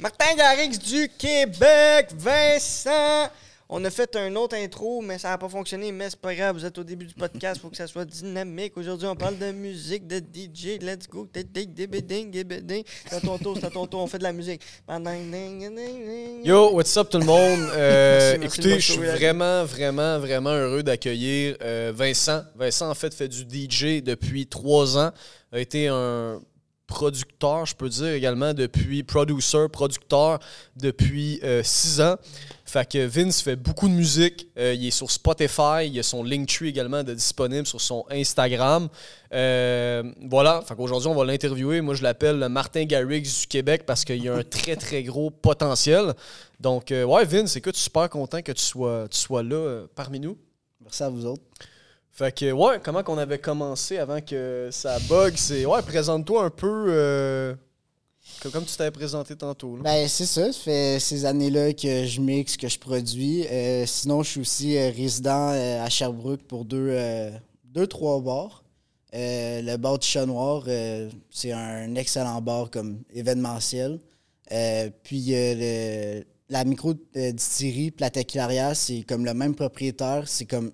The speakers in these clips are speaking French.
Martin Garrix du Québec, Vincent. On a fait un autre intro, mais ça n'a pas fonctionné. Mais c'est pas grave, vous êtes au début du podcast, il faut que ça soit dynamique. Aujourd'hui, on parle de musique, de DJ. Let's go. C'est à ton tour, c'est à ton tour. On fait de la musique. Yo, what's up tout le monde? Euh, Merci, merci de écoutez, je suis vraiment, vraiment, vraiment heureux d'accueillir euh, Vincent. Vincent, en fait, fait du DJ depuis trois ans. A été un producteur, je peux dire également, depuis producer, producteur depuis euh, six ans. Fait que Vince fait beaucoup de musique. Euh, il est sur Spotify. Il y a son Linktree également disponible sur son Instagram. Euh, voilà. Fait qu'aujourd'hui, on va l'interviewer. Moi, je l'appelle le Martin Garrix du Québec parce qu'il a un très, très gros potentiel. Donc, ouais, Vince, écoute, super content que tu sois, tu sois là parmi nous. Merci à vous autres. Fait que, ouais, comment qu'on avait commencé avant que ça bug, c'est, ouais, présente-toi un peu euh, comme, comme tu t'avais présenté tantôt. Ben, c'est ça. Ça fait ces années-là que je mixe, que je produis. Euh, sinon, je suis aussi euh, résident à Sherbrooke pour deux, deux trois bars. Le bar du Chat Noir, c'est un excellent bar comme événementiel. Puis le- la micro-distillerie, tequilaria, c'est comme le même propriétaire. C'est comme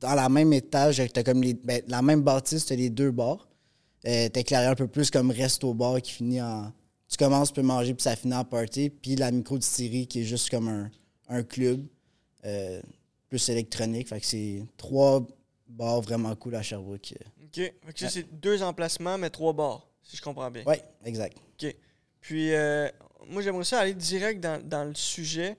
dans la même étage, t'as comme les, ben, la même bâtisse, t'as les deux bars. Euh, tequilaria un peu plus comme resto-bar qui finit en... Tu commences, tu peux manger, puis ça finit en party. Puis la micro-distillerie qui est juste comme un, un club euh, plus électronique. Fait que c'est trois bars vraiment cool à Sherbrooke. OK. Fait que ça, c'est deux emplacements, mais trois bars, si je comprends bien. Ouais, exact. Puis, euh, moi, j'aimerais ça aller direct dans, dans le sujet.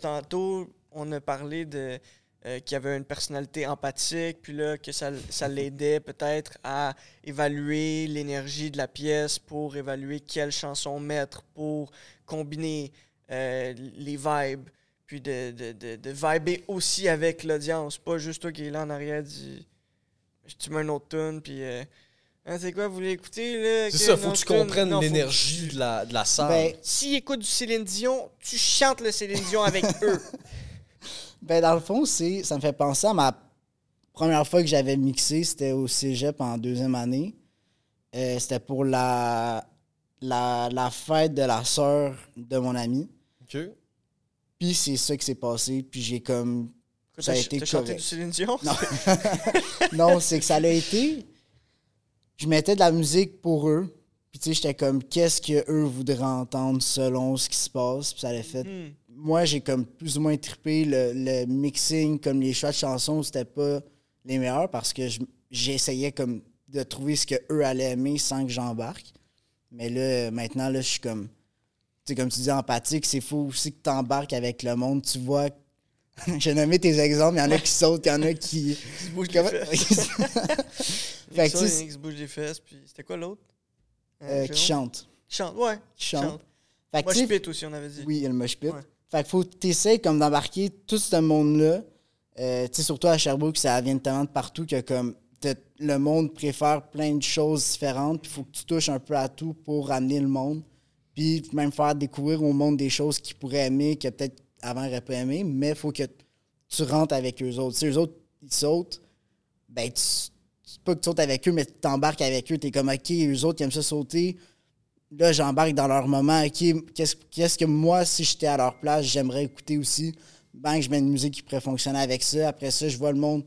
Tantôt, on a parlé de euh, qu'il y avait une personnalité empathique, puis là, que ça, ça l'aidait peut-être à évaluer l'énergie de la pièce pour évaluer quelle chanson mettre pour combiner euh, les vibes, puis de, de, de, de vibrer aussi avec l'audience, pas juste toi qui es là en arrière dit tu mets une autre tune puis euh, Hein, c'est quoi vous voulez écouter là C'est ça, faut que tu comprennes l'énergie de la, de la salle. Ben, S'ils écoutent du Céline Dion, tu chantes le Céline Dion avec eux. Ben, dans le fond, c'est, ça me fait penser à ma première fois que j'avais mixé, c'était au cégep en deuxième année. Euh, c'était pour la, la, la fête de la sœur de mon ami. OK. Puis c'est ça qui s'est passé. Puis j'ai comme. Ça a été chanté du Céline Dion? Non. non, c'est que ça l'a été. Je mettais de la musique pour eux. Puis tu sais, j'étais comme, qu'est-ce qu'eux voudraient entendre selon ce qui se passe? Puis ça l'a fait Hmm. Moi, j'ai comme plus ou moins trippé le, le mixing, comme les choix de chansons, c'était pas les meilleurs parce que je- j'essayais comme de trouver ce que eux allaient aimer sans que j'embarque. Mais là, maintenant, là, je suis comme, tu sais, comme tu dis, empathique, c'est fou aussi que tu embarques avec le monde. Tu vois, j'ai nommé tes exemples, il y en a qui sautent, il y en a qui. Qui se bouge les fesses. Fait que tu qui se bouge les fesses, puis c'était quoi l'autre? Hein, euh, qui Jérôme? chantent. Qui chante, ouais. Qui chante. Fait que, sais, pite aussi, on avait dit. Oui, il y a le mosh pit. Ouais. Fait qu'il faut essaies comme d'embarquer tout ce monde-là. Euh, tu sais, surtout à Sherbrooke, ça vient tellement de partout que comme le monde préfère plein de choses différentes. Il faut que tu touches un peu à tout pour ramener le monde. Puis même faire découvrir au monde des choses qu'ils pourraient aimer, que peut-être avant n'auraient pas aimé. Mais il faut que tu rentres avec eux autres. Si eux autres, ils sautent, ben tu. Pas que tu sautes avec eux, mais tu t'embarques avec eux. Tu es comme, OK, eux autres, ils aiment ça sauter là, j'embarque dans leur moment. OK, qu'est-ce qu'est-ce que moi, si j'étais à leur place, j'aimerais écouter aussi? Bang, je mets une musique qui pourrait fonctionner avec ça. Après ça, je vois le monde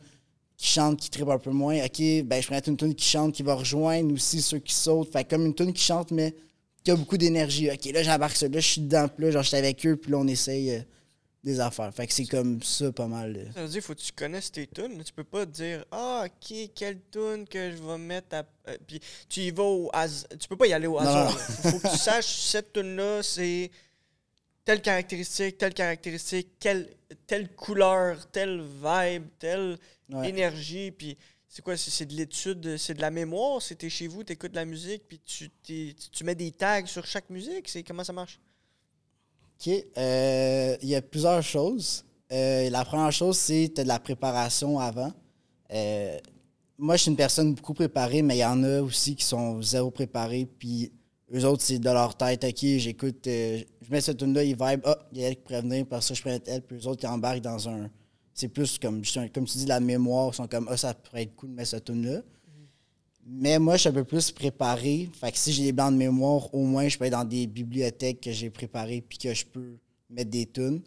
qui chante, qui tripe un peu moins. OK, ben, je prends une tune qui chante, qui va rejoindre aussi ceux qui sautent. Fait comme une tune qui chante, mais qui a beaucoup d'énergie. OK, là, j'embarque ça. Là, je suis dedans. Puis là, genre, je suis avec eux. Puis là, on essaye euh, des affaires. Fait que c'est comme ça, pas mal. euh. Ça veut dire faut que tu connaisses tes tunes. Tu peux pas dire Ah, ok, quelle tune que je vais mettre à. euh, puis tu y vas au hasard. Tu peux pas y aller au hasard. Il faut que tu saches cette tune-là, c'est telle caractéristique, telle caractéristique, quelle, telle couleur, telle vibe, telle Ouais. énergie. Puis c'est quoi C'est de l'étude, c'est de la mémoire? C'était chez vous, tu écoutes de la musique, puis tu, tu mets des tags sur chaque musique? C'est Comment ça marche? OK. Euh, Il y a plusieurs choses. Euh, la première chose, c'est de la préparation avant. Euh, moi, je suis une personne beaucoup préparée, mais il y en a aussi qui sont zéro préparés. Puis eux autres, c'est de leur tête. OK, j'écoute, je mets cette tune-là, ils vibe. Ah, il y a elle qui pourrait venir, parce que je prends elle. Puis eux autres, ils embarquent dans un. C'est plus comme, comme tu dis, la mémoire. Ils sont comme, ah, ça pourrait être cool de mettre cette tune-là. Mais moi, je suis un peu plus préparé. Fait que si j'ai des blancs de mémoire, au moins, je peux être dans des bibliothèques que j'ai préparées puis que je peux mettre des tunes.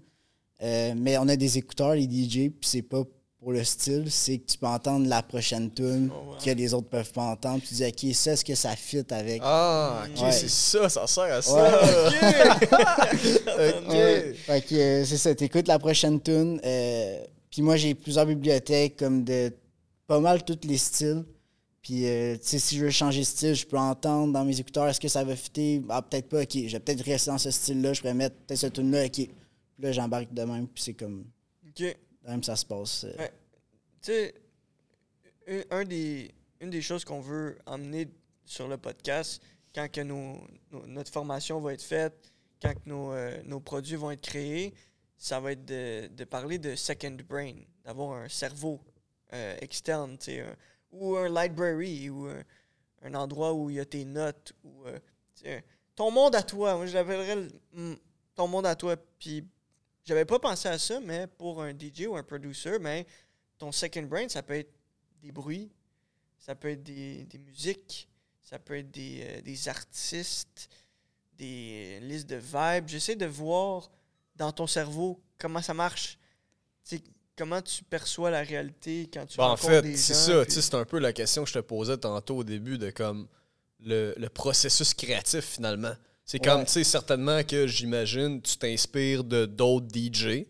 Euh, mais on a des écouteurs, les DJ, puis c'est pas pour le style, c'est que tu peux entendre la prochaine tune Oh, wow. que les autres peuvent pas entendre. Tu dis, OK, ça, est-ce que ça fit avec? Ah, ok, Ouais. c'est ça, ça sert à ça. ok. Ouais. Fait que euh, c'est ça, t'écoutes la prochaine tune. euh, puis moi, j'ai plusieurs bibliothèques comme de pas mal tous les styles. Puis, euh, tu sais, si je veux changer de style, je peux entendre dans mes écouteurs, est-ce que ça va fitter? Ah, peut-être pas, ok. Je vais peut-être rester dans ce style-là, je pourrais mettre peut-être cette tune-là, ok. Puis là, j'embarque de même, puis c'est comme, OK. de même ça se passe. euh. Ouais. Tu sais, un, un des, une des choses qu'on veut emmener sur le podcast, quand que nos, nos- notre formation va être faite, quand que nos, euh, nos produits vont être créés, ça va être de, de parler de second brain, d'avoir un cerveau externe, tu sais, ou un library, ou un, un endroit où il y a tes notes, ou euh, ton monde à toi. Moi, je l'appellerais le- mm, ton monde à toi. Puis, j'avais pas pensé à ça, mais pour un DJ ou un producer, mais ton second brain, ça peut être des bruits, ça peut être des, des musiques, ça peut être des, euh, des artistes, des euh, listes de vibes. J'essaie de voir dans ton cerveau comment ça marche. Comment tu perçois la réalité quand tu Ben, en fait, c'est ça. puis- C'est un peu la question que je te posais tantôt au début de comme le, le processus créatif finalement. C'est comme, tu sais, certainement que j'imagine, tu t'inspires de d'autres DJ.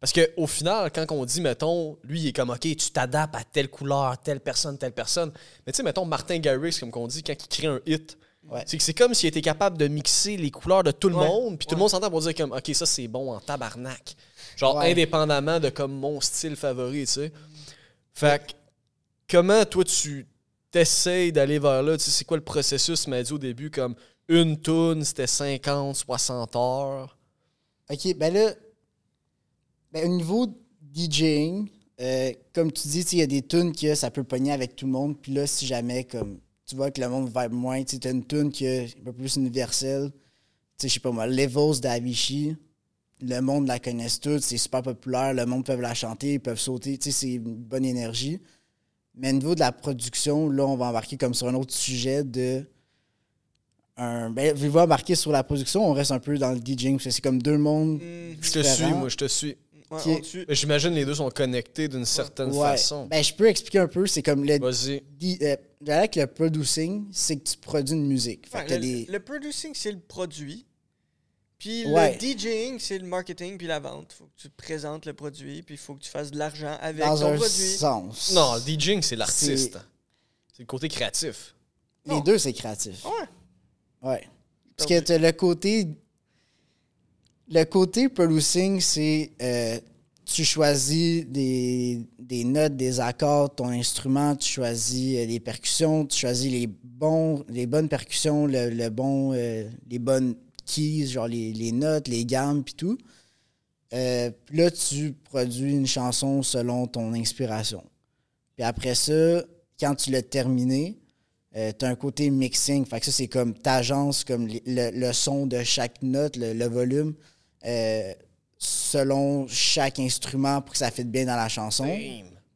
Parce qu'au final, quand on dit, mettons, lui, il est comme, OK, tu t'adaptes à telle couleur, telle personne, telle personne. Mais tu sais, mettons, Martin Garrix, comme qu'on dit, quand il crée un hit, Ouais. c'est que c'est comme s'il était capable de mixer les couleurs de tout le Ouais. monde, puis tout Ouais. le monde s'entend pour dire comme, OK, ça, c'est bon en tabarnak. Genre, Ouais. indépendamment de comme mon style favori, tu sais. Fait que, comment toi, tu t'essayes d'aller vers là? Tu sais, c'est quoi le processus? Tu m'as dit au début, comme, une tune, c'était 50, 60 heures. OK, ben là, ben au niveau DJing, euh, comme tu dis, il y a des tunes que ça peut pogner avec tout le monde. Puis là, si jamais, comme tu vois que le monde vibe moins, tu as une tune qui est un peu plus universelle. Tu sais, je sais pas moi, Levels d'Avicii, le monde la connaisse toute, c'est super populaire, le monde peut la chanter, ils peuvent sauter, tu sais, c'est une bonne énergie. Mais au niveau de la production, là, on va embarquer comme sur un autre sujet de. Un, ben, vu embarquer sur la production, on reste un peu dans le DJing, parce que c'est comme deux mondes Mhm. Je te suis, moi, je te suis. Ouais, J'imagine les deux sont connectés d'une certaine Ouais. façon. Ben, je peux expliquer un peu. C'est comme le. Vas-y. euh, le producing, c'est que tu produis une musique. Fait Ouais, que t'as le, des. le producing, c'est le produit. Puis Ouais. le DJing, c'est le marketing puis la vente. faut que tu présentes le produit, puis il faut que tu fasses de l'argent avec dans ton un produit. sens. Non, le DJing, c'est l'artiste. C'est- le côté créatif. Les Non. deux, c'est créatif. Ouais. Ouais. Parce que le côté. Le côté producing, c'est. euh, tu choisis des, des notes, des accords, ton instrument, tu choisis euh, les percussions, tu choisis les, bons, les bonnes percussions, le, le bon, euh, les bonnes keys, genre les, les notes, les gammes, puis tout. Euh, là, tu produis une chanson selon ton inspiration. Puis après ça, quand tu l'as terminé, euh, tu as un côté mixing. Fait que ça, c'est comme t'agences comme le, le son de chaque note, le, le volume, euh, selon chaque instrument pour que ça fitte bien dans la chanson.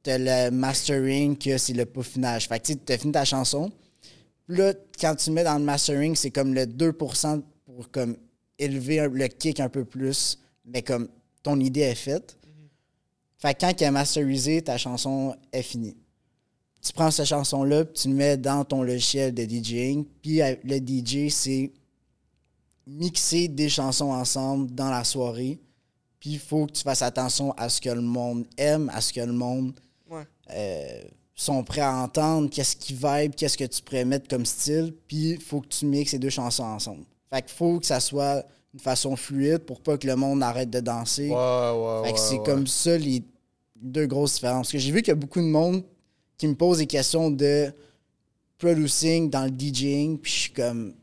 T'as le mastering, que c'est le peaufinage. Fait que tu as fini ta chanson. Puis là, quand tu mets dans le mastering, c'est comme le 2% pour comme élever le kick un peu plus, mais comme ton idée est faite. Fait que quand elle est masterisée, ta chanson est finie. Tu prends cette chanson-là, tu le mets dans ton logiciel de DJing. Puis euh, le DJ, c'est mixer des chansons ensemble dans la soirée. Puis il faut que tu fasses attention à ce que le monde aime, à ce que le monde Ouais. euh, sont prêts à entendre, qu'est-ce qui vibe, qu'est-ce que tu pourrais mettre comme style, puis il faut que tu mixes ces deux chansons ensemble. Fait qu'il faut que ça soit une façon fluide pour pas que le monde arrête de danser. Ouais, ouais, Fait que ouais, c'est ouais. comme ça les deux grosses différences. Parce que j'ai vu qu'il y a beaucoup de monde qui me pose des questions de producing dans le DJing, puis je suis comme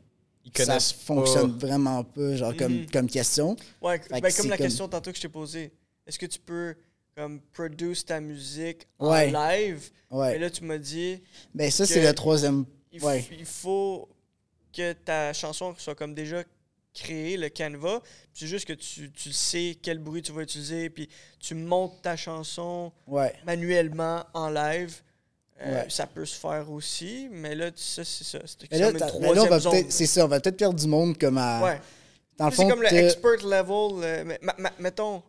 Ils ça fonctionne pas. vraiment pas, genre comme, Mhm. comme question. Ouais, ben, que comme la comme- question tantôt que je t'ai posée. Est-ce que tu peux comme produce ta musique Ouais. en live? Ouais. Et là, tu m'as dit Ben ça, c'est le troisième. il, f- Ouais. il faut que ta chanson soit comme déjà créée, le canevas. C'est juste que tu, tu sais quel bruit tu vas utiliser, puis tu montes ta chanson Ouais. manuellement en live. Euh, Ouais. Ça peut se faire aussi, mais là, ça, c'est ça. C'est là, mais là, on va troisième zone. peut-être, c'est ça, on va peut-être perdre du monde comme à. Ouais. Dans le C'est fond, comme le expert level. euh, mais- ma- ma- mettons,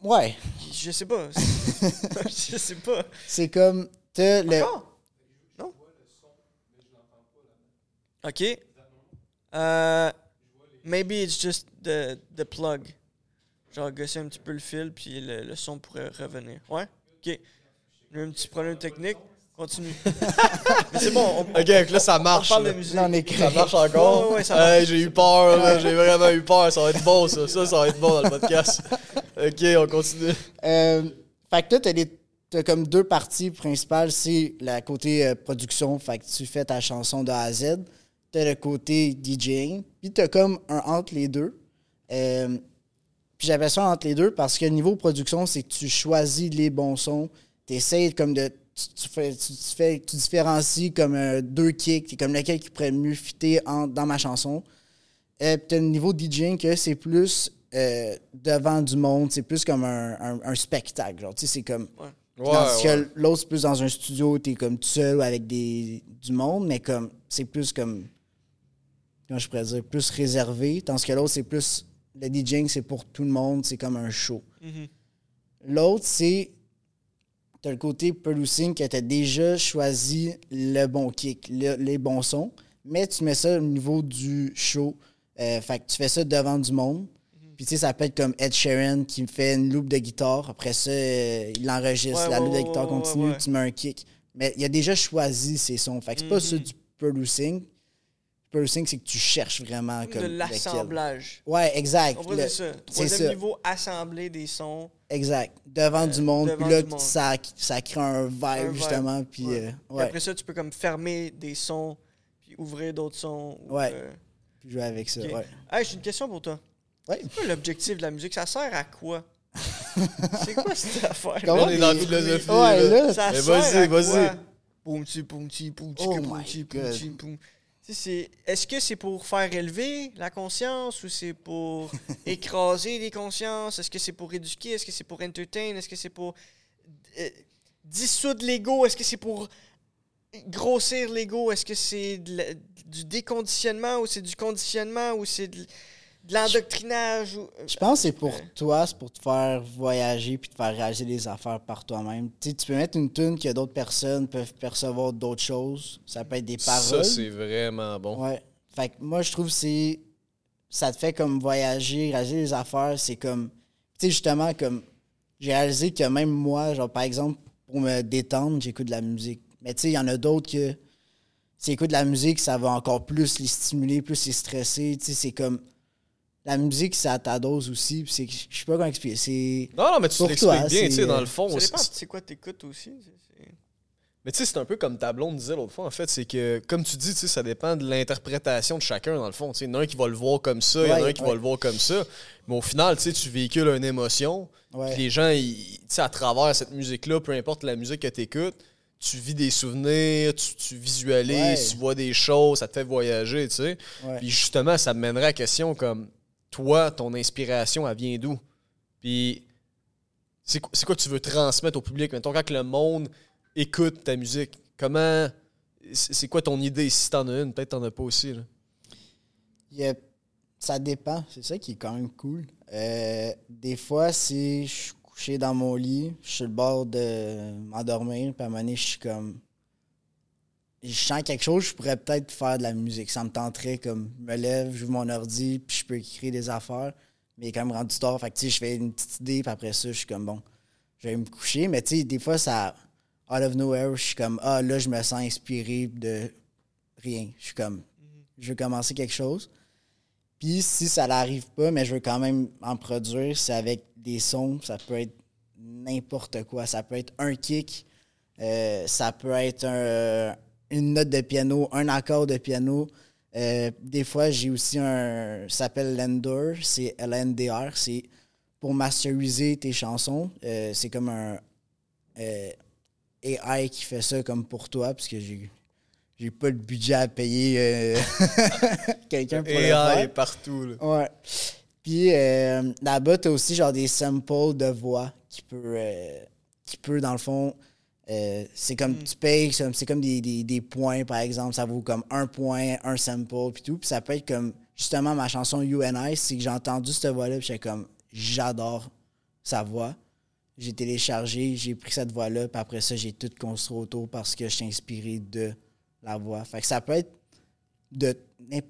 Ouais, je sais pas. je sais pas. c'est comme. Le. Non? OK. Euh, maybe it's just the, the plug. Genre, gosser un petit peu le fil, puis le, le son pourrait revenir. Ouais? OK. J'ai un petit problème technique. Continue. Mais c'est bon, on, on- Ok, donc là, ça on marche. parle de musique. Là, on est Ça marche encore? Ouais, ouais, ça marche. Hey, j'ai eu peur, là, j'ai vraiment eu peur. Ça va être bon, ça. Ça, ça va être bon dans le podcast. Ok, on continue. Euh, fait que là, t'as, t'as comme deux parties principales. C'est la côté euh, production, fait que tu fais ta chanson de A à Z. T'as le côté DJing. Puis t'as comme un entre les deux. Euh, puis j'avais ça entre les deux parce que niveau production, c'est que tu choisis les bons sons. T'essayes comme de. Tu, tu fais, tu, tu fais, tu différencies comme euh, deux kicks, comme lequel qui pourrait mieux fitter en- dans ma chanson. Euh, puis t'as le niveau DJing que c'est plus euh, devant du monde, c'est plus comme un, un- un spectacle. Genre, tu sais, c'est comme. Ouais, Tandis ouais. que l'autre, c'est plus dans un studio, t'es comme tout seul ou avec des, du monde, mais comme c'est plus comme. Je pourrais dire? Plus réservé. Tandis que l'autre, c'est plus. Le DJing, c'est pour tout le monde, c'est comme un show. Mhm. L'autre, c'est. T'as le côté producing que t'as déjà choisi le bon kick, le- les bons sons, mais tu mets ça au niveau du show. Euh, fait que tu fais ça devant du monde. Puis tu sais, ça peut être comme Ed Sheeran qui fait une loupe de guitare. Après ça, euh, il enregistre. Ouais, la ouais, loupe de guitare continue, ouais. tu mets un kick. Mais il a déjà choisi ses sons. Fait que c'est pas ça Mhm. du producing. Producing, c'est que tu cherches vraiment comme. de lequel. l'assemblage. Ouais, exact. On Le- dire ça. c'est Troisième ça. niveau, assembler des sons. Exact. Devant du monde. Euh, devant Puis là, monde. Ça, ça crée un vibe, Un vibe. justement. Puis Ouais. euh, Puis ouais. Après ça, tu peux comme fermer des sons, puis ouvrir d'autres sons. ou, Ouais. euh, Puis jouer avec ça. ok. Ouais. Hey, j'ai une question pour toi. Ouais. C'est quoi l'objectif de la musique? Ça sert à quoi? c'est quoi cette affaire? Comment On est dans la philosophie. Ouais, là. là. Ça Mais sert vas-y, à vas-y. quoi? Poum, ti, poum, ti, poum, ti, Oh que, my poum, Est-ce que c'est pour faire élever la conscience ou c'est pour écraser les consciences? Est-ce que c'est pour éduquer? Est-ce que c'est pour entertain? Est-ce que c'est pour euh, dissoudre l'ego? Est-ce que c'est pour grossir l'ego? Est-ce que c'est du déconditionnement ou c'est du conditionnement ou c'est de, de l'endoctrinage? ou- Je pense que c'est pour Ouais. toi, c'est pour te faire voyager puis te faire réaliser les affaires par toi-même. Tu sais, tu peux mettre une tune que d'autres personnes peuvent percevoir d'autres choses. Ça peut être des paroles. Ça, c'est vraiment bon. Ouais. Fait que moi, je trouve que c'est. Ça te fait comme voyager, réaliser les affaires. C'est comme. Tu sais, justement, comme. J'ai réalisé que même moi, genre, par exemple, pour me détendre, j'écoute de la musique. Mais tu sais, il y en a d'autres que. S'ils écoutent de la musique, ça va encore plus les stimuler, plus les stresser. Tu sais, c'est comme. La musique, c'est à ta dose aussi. c'est- Je sais pas comment expliquer. C'est. Non, non, mais tu l'expliques bien, tu sais, dans le fond. Ça c'est- dépend, c'est quoi t'écoutes aussi. Mais tu sais, c'est un peu comme ta blonde disait l'autre fois, en fait, c'est que, comme tu dis, tu sais, ça dépend de l'interprétation de chacun, dans le fond. Tu sais, Il y en a un qui va le voir comme ça, il y en a Ouais, un qui ouais. va le voir comme ça. Mais au final, tu sais, tu véhicules une émotion. Ouais. Puis les gens, ils- tu sais, à travers cette musique-là, peu importe la musique que tu écoutes, tu vis des souvenirs, tu, tu visualises, Ouais. tu vois des choses, ça te fait voyager, tu sais. Ouais. Puis justement, ça me mènerait à la question comme, toi, ton inspiration, elle vient d'où? Puis c'est quoi, tu veux transmettre au public? Mettons, quand le monde écoute ta musique, comment... C'est quoi ton idée? Si t'en as une, peut-être t'en as pas aussi. Ça dépend. C'est ça qui est quand même cool. Euh, des fois, si je suis couché dans mon lit, je suis le bord de m'endormir, puis à un moment je suis comme. Je sens quelque chose, je pourrais peut-être faire de la musique. Ça me tenterait comme, je me lève, j'ouvre mon ordi, puis je peux écrire des affaires. Mais quand même rendu tard. Fait que, je fais une petite idée, puis après ça, je suis comme, bon, je vais me coucher. Mais tu sais, des fois, ça. Out of nowhere, je suis comme, ah, là, je me sens inspiré de rien. Je suis comme, je veux commencer quelque chose. Puis si ça n'arrive pas, mais je veux quand même en produire, c'est avec des sons. Ça peut être n'importe quoi. Ça peut être un kick, euh, ça peut être un- une note de piano, un accord de piano. Euh, des fois, j'ai aussi un. Ça s'appelle Lender, c'est LNDR. C'est pour masteriser tes chansons. Euh, c'est comme un euh, AI qui fait ça comme pour toi, parce que j'ai. J'ai pas le budget à payer quelqu'un pour le faire. AI est partout. Là. Ouais. Puis euh, là-bas, t'as aussi genre des samples de voix qui peut, qui peut dans le fond, Euh, c'est comme tu payes, c'est comme- c'est comme des, des- des points, par exemple. Ça vaut comme un point, un sample, puis tout. Puis ça peut être comme, justement, ma chanson UNI, c'est que j'ai entendu cette voix-là, puis j'étais comme, j'adore sa voix. J'ai téléchargé, j'ai pris cette voix-là, puis après ça, j'ai tout construit autour parce que je suis inspiré de la voix. Fait que ça peut être de n'im-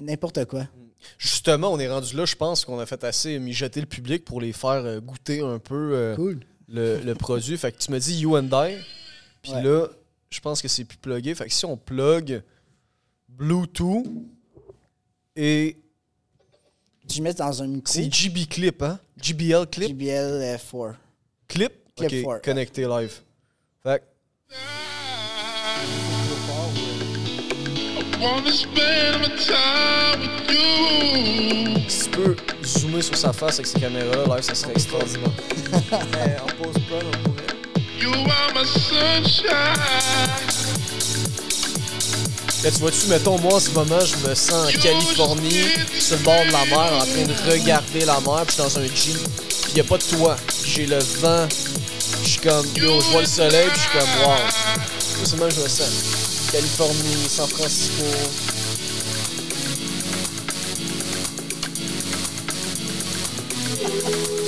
n'importe quoi. Justement, on est rendu là, je pense qu'on a fait assez mijoter le public pour les faire euh, goûter un peu euh, Cool. Le, le produit. Fait que tu me dis You and I, puis Ouais. là, je pense que c'est plus plugué. Fait que si on plug Bluetooth et Je mets dans un micro? c'est JB Clip, hein? JBL Clip? JBL 4. Clip? Clip ok, four. connecté live. Fait que si tu peux zoomer sur sa face avec ces caméras-là, live, ça serait extraordinaire. Mais on pourrait. You are my sunshine. Là, tu vois-tu, mettons, moi, en ce moment, je me sens en Californie, sur le bord de la mer, en train de regarder la mer, puis je suis dans un jeep, puis y a pas de toit. J'ai le vent, je suis comme, yo, je vois le soleil, puis je suis comme, wow. Ça, c'est je me sens. Californie, San Francisco.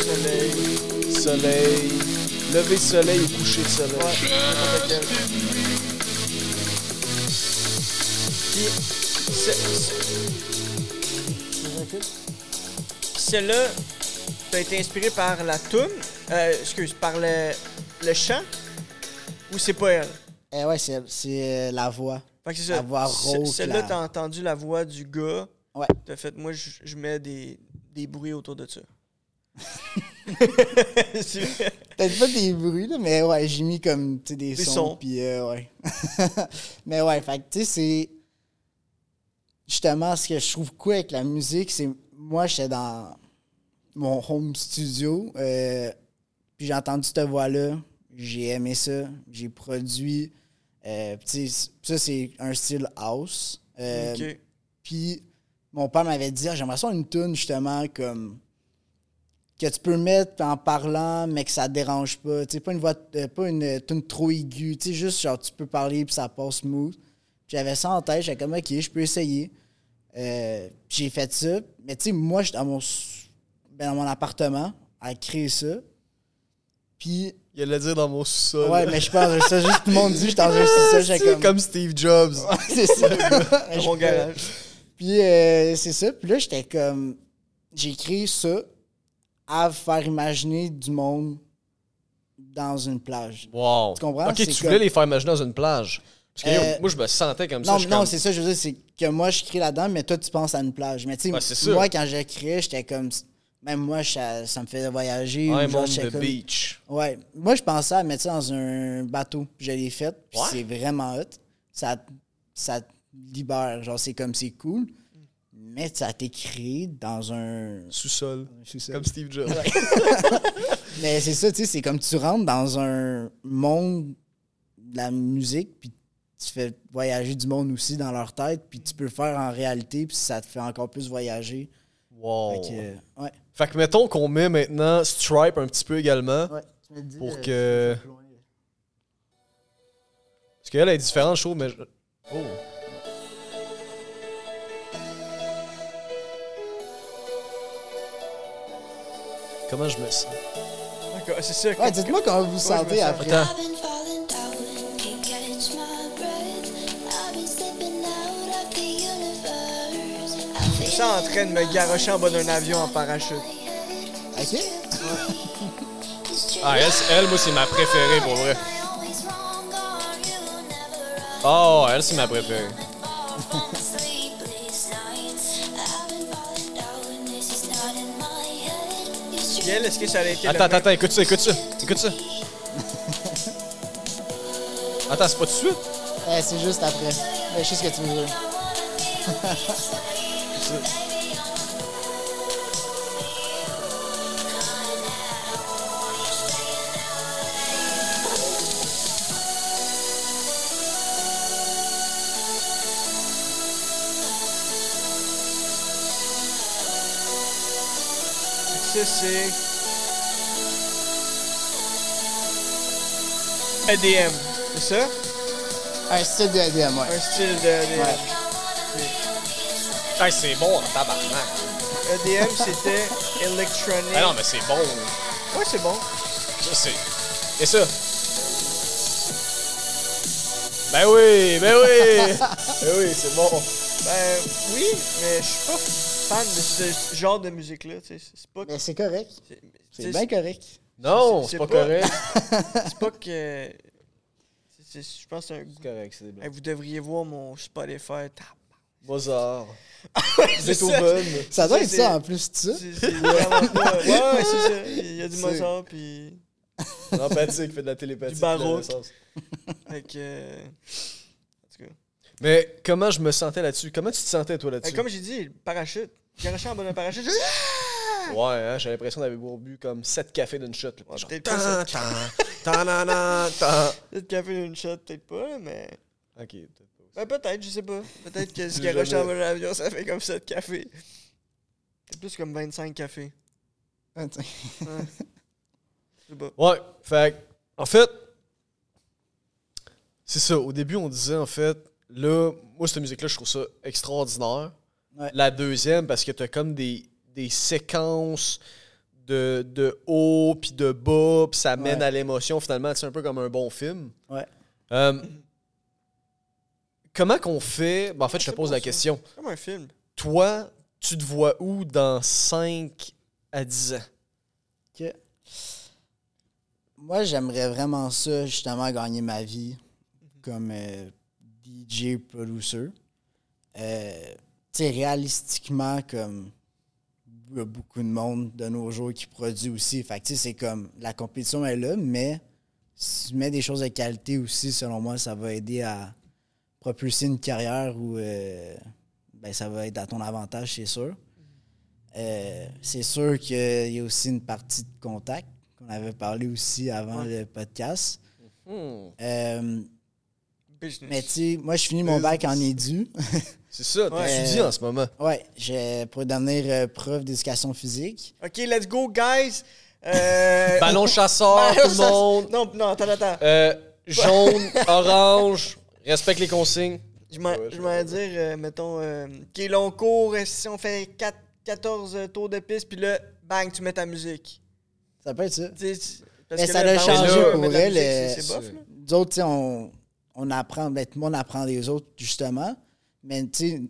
Soleil. Soleil, lever de soleil et coucher de soleil. Quel. Puis, celle-là, t'as été inspiré par la toune, euh, excuse, par le, le chant, ou c'est pas elle? Eh ouais, c'est euh, la voix. Fait que c'est La ça. voix Ce- rauque, Celle-là, là. t'as entendu la voix du gars. Ouais. T'as fait, moi, je, je mets des, des bruits autour de ça. Peut-être pas des bruits, là, mais ouais, j'ai mis comme des, Des sons. sons. Puis, euh, ouais. mais ouais, fait tu sais, c'est. Justement, ce que je trouve cool avec la musique, c'est. Moi, j'étais dans mon home studio, euh, puis j'ai entendu cette voix-là. J'ai aimé ça. J'ai produit. Euh, ça, c'est un style house. Euh. Puis mon père m'avait dit Ah, j'aimerais ça une tune justement comme que tu peux mettre en parlant mais que ça te dérange pas, tu pas une voix euh, pas une tune trop aiguë, tu juste genre tu peux parler puis ça passe smooth. J'avais ça en tête, j'étais comme OK, je peux essayer. Euh, j'ai fait ça, mais tu sais moi j'étais dans mon ben, dans mon appartement à créer ça. Puis Il allait dire dans mon sous-sol. ouais, mais je pense ça juste tout le monde dit j'étais dans un sous-sol, C'est comme, comme Steve Jobs. C'est ça. Dans mon Je- garage. puis euh, c'est ça. Puis là, j'étais comme. J'ai écrit ça à faire imaginer du monde dans une plage. Wow. Tu comprends? Ok, tu comme- voulais les faire imaginer dans une plage. Parce que Euh, yo, moi, je me sentais comme ça. Non, je suis non, comme- c'est ça, je veux dire, c'est que moi, je crée là-dedans, mais toi, tu penses à une plage. Mais tu sais, moi, quand j'écrivais, j'étais comme. Même moi, ça, ça me faisait voyager. ou I'm genre, comme- beach. Ouais. Moi, je pensais à mettre ça dans un bateau. Je l'ai fait. Puis Ouais? c'est vraiment hot. Ça, ça te libère. Genre, c'est comme c'est cool. Mais ça a été créé dans un. Sous-sol. Comme Steve Jobs. Mais c'est ça, tu sais, c'est comme tu rentres dans un monde de la musique, puis tu fais voyager du monde aussi dans leur tête, puis tu peux le faire en réalité, puis ça te fait encore plus voyager. Wow. Fait que, ouais. Fait que mettons qu'on met maintenant Stripe un petit peu également. Ouais, tu me dis, Pour euh, que-. Parce qu'elle est différente, je trouve, mais. je- Oh. Comment je me sens? D'accord, c'est ça. Ouais, dites-moi comment vous vous sentez après. Attends. Sens en train de me garrocher en bas d'un avion en parachute. Ok? Ah, elle, elle, moi, c'est ma préférée pour vrai. Oh, elle, c'est ma préférée. Gaël, est-ce que ça a été Attends, attends, attends, écoute ça, écoute ça. Écoute ça. Attends, c'est pas tout de suite? Ouais, c'est juste après. Mais je sais ce que tu veux dire. Ça, c'est. EDM, c'est ça? Un style de EDM, ouais. Un style de EDM. Hey, c'est bon en tabarnak. EDM, c'était Electronic. Ah non, mais c'est bon. Ouais, c'est bon. Ça, c'est. Et ça? Ben oui, ben oui! ben oui, c'est bon. Ben oui, mais je suis pas fan de ce genre de musique-là. tu sais. C'est pas. Mais c'est correct. c'est- bien correct. Non, C'est- pas pas- correct. C'est pas que. Je pense que c'est un goût. Correct, c'est des Hey, vous devriez voir mon Spotify. Mozart. Ça. Beethoven. Ça doit Ça, être ça en plus, tu sais. C'est c'est vraiment pas. Ouais, c'est ça. Il y a du Mozart, puis. L'empathique fait de la télépathie. Du baroque. euh, En tout cas. Mais comment je me sentais là-dessus? Comment tu te sentais, toi, Euh, là-dessus? Comme j'ai dit, parachute. Garoché en bas d'un parachute. je- Ah! Ouais, hein, j'ai l'impression d'avoir bu comme 7 cafés d'une shot. là. Genre, peut-être pas tan, tan, tan, nan, nan, tan. Peut-être café d'une shot, peut-être pas, mais. Ok, peut-être pas. Ben, peut-être, je sais pas. Peut-être que ce J'ai garoché en bas d'un avion, ça fait comme ça de café. C'est plus comme 25 cafés. Ah, tiens. Ouais. Je sais pas. Ouais, fait que, en fait, c'est ça. Au début, on disait, en fait, là, moi, cette musique-là, je trouve ça extraordinaire. Ouais. La deuxième, parce que t'as comme des, des séquences de, de haut puis de bas, puis ça mène Ouais. à l'émotion, finalement. C'est un peu comme un bon film. Ouais. Euh, comment qu'on fait... Ben, en fait, je te pose la ça. question. Comme un film. Toi, tu te vois où dans 5 à 10 ans? que moi j'aimerais vraiment ça justement gagner ma vie comme euh, DJ producer. Euh, tu sais réalistiquement comme il y a beaucoup de monde de nos jours qui produit aussi. Fait que tu sais c'est comme la compétition est là mais si tu mets des choses de qualité aussi selon moi ça va aider à propulser une carrière où euh, ben, ça va être à ton avantage c'est sûr. Euh, c'est sûr qu'il y a aussi une partie de contact qu'on avait parlé aussi avant le podcast. Hmm, Euh, mais tu sais, moi, je finis mon bac en édu. c'est ça, Ouais. t'étudies en ce moment. ouais, j'ai pour devenir euh, prof d'éducation physique. Ok, let's go, guys. Euh, Ballon chasseur, Ballon tout le monde. Non, non, attends, attends. Euh, jaune, orange, respecte les consignes. Je m'en Ouais, dire, euh, mettons, euh, qui est long cours, euh, si on fait 4, 14 euh, tours de piste, puis là, bang, tu mets ta musique. Ça peut être ça. Parce Mais que ça par changé pour elle, musique, c'est- C'est bof, là. Nous autres, on, on apprend, ben, tout le monde apprend des autres, justement. Mais tu sais,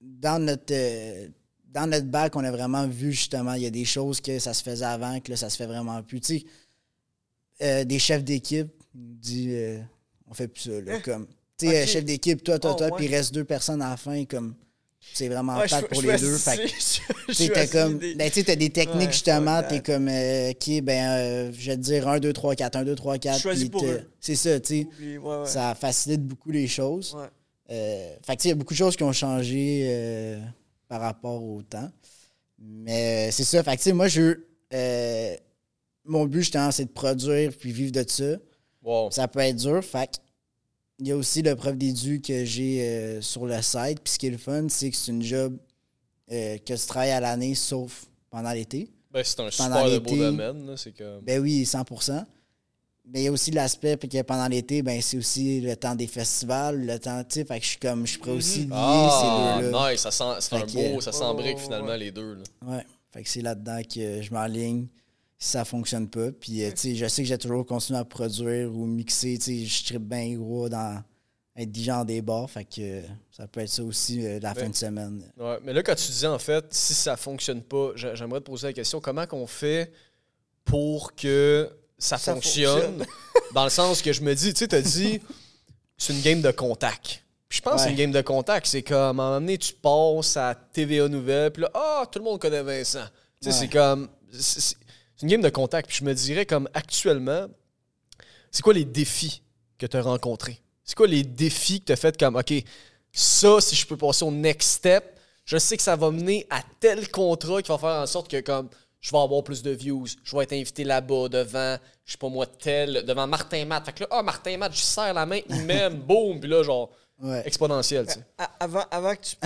dans notre, euh, dans notre bac, on a vraiment vu, justement, il y a des choses que ça se faisait avant, que là, ça se fait vraiment plus. Tu sais, euh, des chefs d'équipe euh, on fait plus ça, là, comme... Tu sais, Ok. euh, chef d'équipe, toi, toi, Oh, toi, puis il reste deux personnes à la fin, comme... C'est vraiment Ouais, plate pour je les deux. Fait que, je tu comme. Ben, tu sais, t'as des techniques, Ouais, justement. T'es that. comme, euh, OK, ben, euh, je vais te dire 1, 2, 3, 4, 1, 2, 3, 4. Choisis puis pour t'as- eux. C'est ça, tu sais. Ouais, ouais. Ça facilite beaucoup les choses. Ouais. Euh, fait que, tu sais, il y a beaucoup de choses qui ont changé euh, par rapport au temps. Mais euh, c'est ça. Fait que, tu sais, moi, je veux, euh, mon but, justement, c'est de produire puis vivre de ça. Wow. Ça peut être dur. Fait que, il y a aussi le preuve d'édu que j'ai euh, sur le site. Puis ce qui est le fun, c'est que c'est une job euh, que tu travailles à l'année, sauf pendant l'été. Ben, c'est un Pendant super de beau domaine. là, C'est comme. Ben oui, 100% Mais il y a aussi l'aspect puis que pendant l'été, ben c'est aussi le temps des festivals, le temps, tu sais, fait que je suis comme, je pourrais aussi lier ah, ces deux-là. nice. Ça sent, c'est un Fait que- beau, ça Ouais, s'embrique ouais, finalement ouais. les deux. Là. Ouais. Fait que c'est là-dedans que je m'enligne ça fonctionne pas. Puis, euh, tu sais, je sais que j'ai toujours continué à produire ou mixer. Tu sais, je tripe bien gros dans être en des bars. Fait que euh, ça peut être ça aussi euh, la Mais- fin de semaine. Ouais, mais là, quand tu disais en fait, si ça fonctionne pas, j'a- j'aimerais te poser la question comment qu'on fait pour que ça, Ça fonctionne, fonctionne. Dans le sens que je me dis, tu sais, t'as dit, c'est une game de contact. Puis je pense que c'est une game de contact. C'est comme, à un moment donné, tu passes à TVA Nouvelle, puis là, ah, tout le monde connaît Vincent. Tu sais, Ouais. c'est comme. C'est une game de contact. Puis je me dirais, comme actuellement, c'est quoi les défis que tu as rencontrés? C'est quoi les défis que tu as fait comme, OK, ça, si je peux passer au next step, je sais que ça va mener à tel contrat qui va faire en sorte que, comme, je vais avoir plus de views, je vais être invité là-bas devant, je sais pas moi, tel, devant Martin Matt. Fait que là, ah, Martin Matt, je serre la main, il m'aime, boum, puis là, genre, Ouais. exponentiel, tu sais. Avant, avant que tu,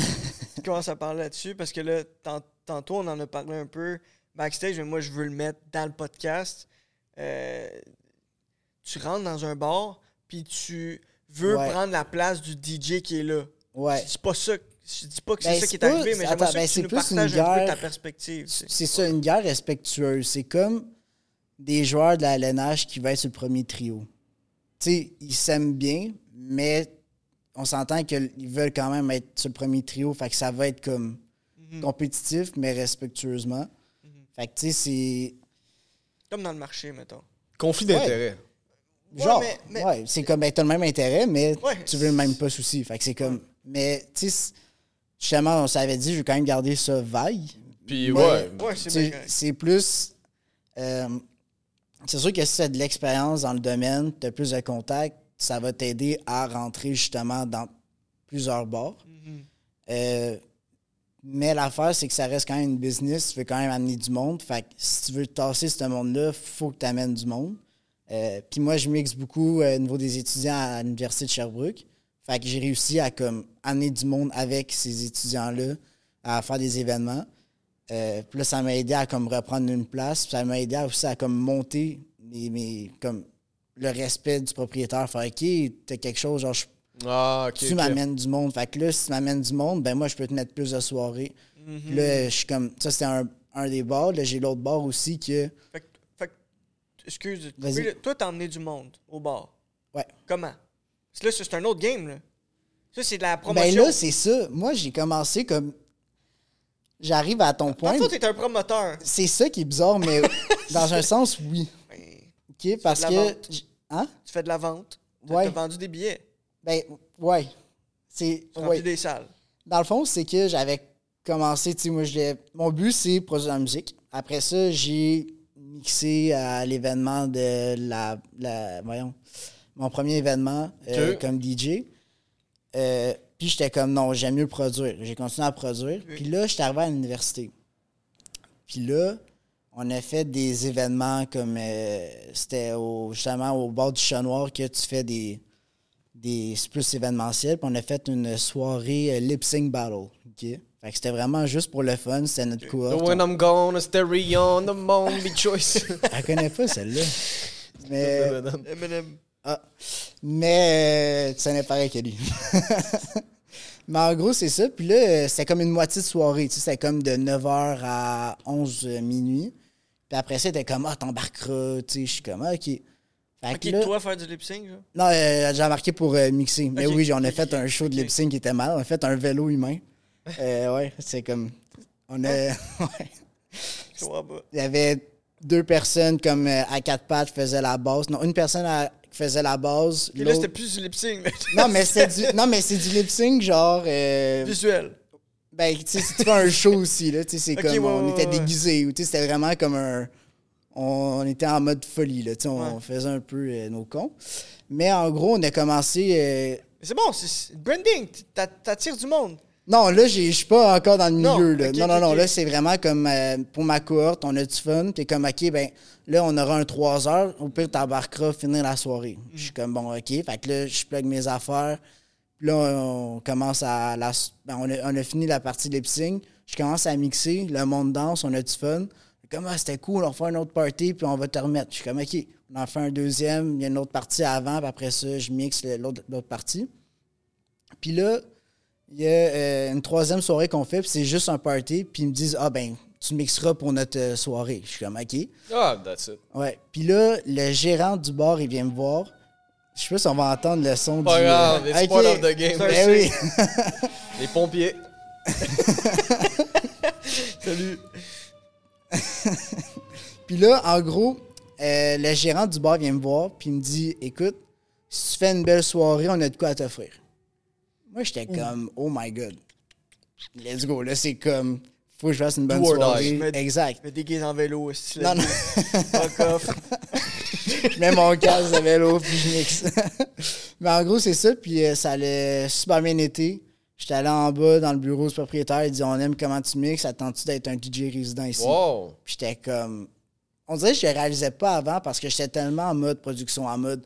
tu commences à parler là-dessus, parce que là, tant- tantôt, on en a parlé un peu backstage, mais moi, je veux le mettre dans le podcast. Euh, tu rentres dans un bar, puis tu veux Ouais. prendre la place du DJ qui est là. Ouais. Je dis pas ça. Je dis pas que c'est Ben, ça qui est arrivé, mais j'aimerais ben, que tu c'est nous plus une partages un peu ta guerre- perspective. C'est ça, une guerre respectueuse. C'est comme des joueurs de la LNH qui être sur le premier trio. Tu sais, ils s'aiment bien, mais on s'entend qu'ils veulent quand même être sur le premier trio. Fait que ça va être comme Mhm. compétitif, mais respectueusement. Fait que tu sais, c'est. Comme dans le marché, mettons. Conflit d'intérêt. Ouais, Genre, mais- mais- ouais, c'est comme, ben, t'as le même intérêt, mais Ouais. tu veux le même pas souci. Fait que c'est comme. Mais, tu sais, justement, on s'avait dit, je veux quand même garder ça vague. Puis Mais- ouais. Ouais, c'est plus. euh, c'est sûr que si tu as de l'expérience dans le domaine, tu as plus de contacts, ça va t'aider à rentrer justement dans plusieurs bars. Mhm. Euh, mais l'affaire, c'est que ça reste quand même une business. Tu veux quand même amener du monde. Fait que si tu veux tasser ce monde-là, faut que tu amènes du monde. Euh, Puis moi, je mixe beaucoup euh, au niveau des étudiants à l'Université de Sherbrooke. Fait que j'ai réussi à comme, amener du monde avec ces étudiants-là à faire des événements. Euh, puis là, ça m'a aidé à comme, reprendre une place. Ça m'a aidé aussi à comme, monter comme, le respect du propriétaire. Faire OK, t'as quelque chose, genre, je Ah, tu m'amènes du monde. Fait que là, si tu m'amènes du monde, ben moi, je peux te mettre plus de soirées. Puis là, je suis comme. Ça, c'était un, un des bars. Là, j'ai l'autre bar aussi que. Fait que, fait excuse, couper, toi, t'as emmené du monde au bar. Ouais. Comment? Parce que là, c'est un autre game, là. Ça, c'est de la promotion. Ben là, c'est ça. Moi, j'ai commencé comme. J'arrive à ton point. fond, t'es un promoteur. C'est ça qui est bizarre, mais dans un sens, oui. Ben, OK? Parce que. vente. Hein? tu fais de la vente. Ouais. t'as vendu des billets. Ben, ouais. C'est. Ouais. des salles. Dans le fond, c'est que j'avais commencé, tu sais, moi, je l'ai- mon but, c'est produire de la musique. Après ça, j'ai mixé à l'événement de la, la- voyons, mon premier événement euh, comme DJ. Euh, puis j'étais comme, non, j'aime mieux produire. J'ai continué à produire. Puis là, j'étais arrivé à l'université. Puis là, on a fait des événements comme, euh, c'était au, justement au bord du chat noir que tu fais des, des plus événementiel. Puis on a fait une soirée euh, lip sync battle. OK? Fait que c'était vraiment juste pour le fun. C'était notre cohorte. When I'm gone, stereo on the moon, be choice. Elle connaît pas celle-là. Mais, Eminem. ah. Mais euh, tu sonnais pareil que lui. Mais en gros, c'est ça. Puis là, euh, c'était comme une moitié de soirée. Tu sais, c'était comme de 9h à 11 minuit. Puis après ça, c'était comme, ah, t'embarqueras. Tu sais, je suis comme, ah, OK. Fait Ok, là- toi, faire du lip sync, là. Non, euh, j'ai embarqué pour euh, mixer. Mais oui, on a fait un show de lip sync qui était mal. On a fait un vélo humain. Euh, ouais, c'est comme. On a. ouais. Il y avait deux personnes comme euh, à quatre pattes qui faisaient la base. Non, une personne à- faisait la base. Puis là, c'était plus du lip sync. Non, mais c'est du, non, mais c'est du lip sync, genre. euh, Visuel. ben, tu sais, si tu fais un show aussi, là, tu sais, c'est comme. ouais, on ouais, était déguisés, ou tu sais, c'était vraiment comme un. On, on était en mode folie, là, on Ouais. faisait un peu euh, nos cons. Mais en gros, on a commencé. euh, c'est bon, c'est branding. t'a- T'attires du monde. Non, là, je suis pas encore dans le Non, milieu. là. non, non, non. Là, c'est vraiment comme euh, pour ma cohorte, on a du fun. T'es comme, OK, ben là, on aura un 3 heures. Au pire, t'embarqueras finir la soirée. Je suis comme, bon, OK. Fait que là, je plug mes affaires. Puis là, on commence à. La, ben, on, a, on a fini la partie lip sync. Je commence à mixer. Le monde danse, on a du fun. Comme, ah, c'était cool, on fait une autre party, puis on va te remettre. Je suis comme, OK, on en fait un deuxième. Il y a une autre partie avant, puis après ça, je mixe l'autre partie. Puis là, il y a euh, une troisième soirée qu'on fait, puis c'est juste un party, puis ils me disent Ah ben, tu mixeras pour notre euh, soirée. Je suis comme OK. Ah, that's it. Ouais. Puis là, le gérant du bar, il vient me voir. Je sais pas si on va entendre le son Pas du. grave, euh, it's part of the game. Ben oui. Les pompiers. Salut. Puis là, en gros, euh, le gérant du bar vient me voir, puis il me dit Écoute, si tu fais une belle soirée, on a de quoi à t'offrir. Moi, j'étais comme Oh my god. Let's go. Là, c'est comme Faut que je fasse une bonne Do soirée. Mais- Exact. Je me déguise en vélo, style. Non, non. Je mets mon casque de vélo puis je mixe. Mais en gros, c'est ça. Puis euh, ça allait super bien été. J'étais allé en bas dans le bureau du propriétaire. Il dit On aime comment tu mixes. Attends-tu d'être un DJ résident ici? Wow. Puis j'étais comme. On dirait que je ne réalisais pas avant parce que j'étais tellement en mode production, en mode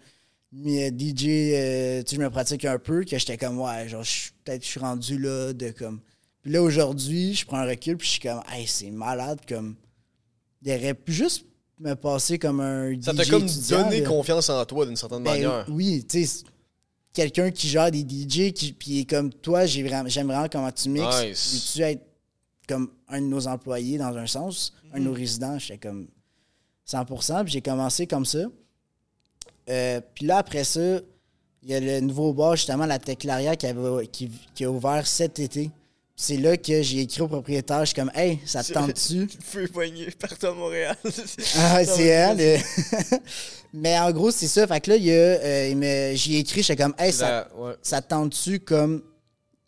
mais, euh, DJ, euh, tu sais, je me pratique un peu que j'étais comme, ouais, genre, peut-être je suis rendu là de comme. Puis là, aujourd'hui, je prends un recul, puis je suis comme, hey, c'est malade, comme. Il aurait pu juste me passer comme un Ça DJ t'a comme donné là. confiance en toi d'une certaine Ben, manière. Oui, tu sais, quelqu'un qui gère des DJ, qui, puis comme toi, j'ai vraiment, j'aime vraiment comment tu mixes. Nice. Veux-tu être comme un de nos employés dans un sens, un de nos résidents? J'étais comme 100%, puis j'ai commencé comme ça. Euh, puis là, après ça, il y a le nouveau bar, justement, la Teclaria, qui, avait, qui, qui a ouvert cet été. C'est là que j'ai écrit au propriétaire, je suis comme, hey, ça te C'est- tente-tu? Feu poigné, partout à Montréal. Ah, c'est elle. Mais en gros, c'est ça. Fait que là, il y a, euh, il me- j'y ai écrit, j'étais comme, hey, ça, La- ouais. ça te tente-tu comme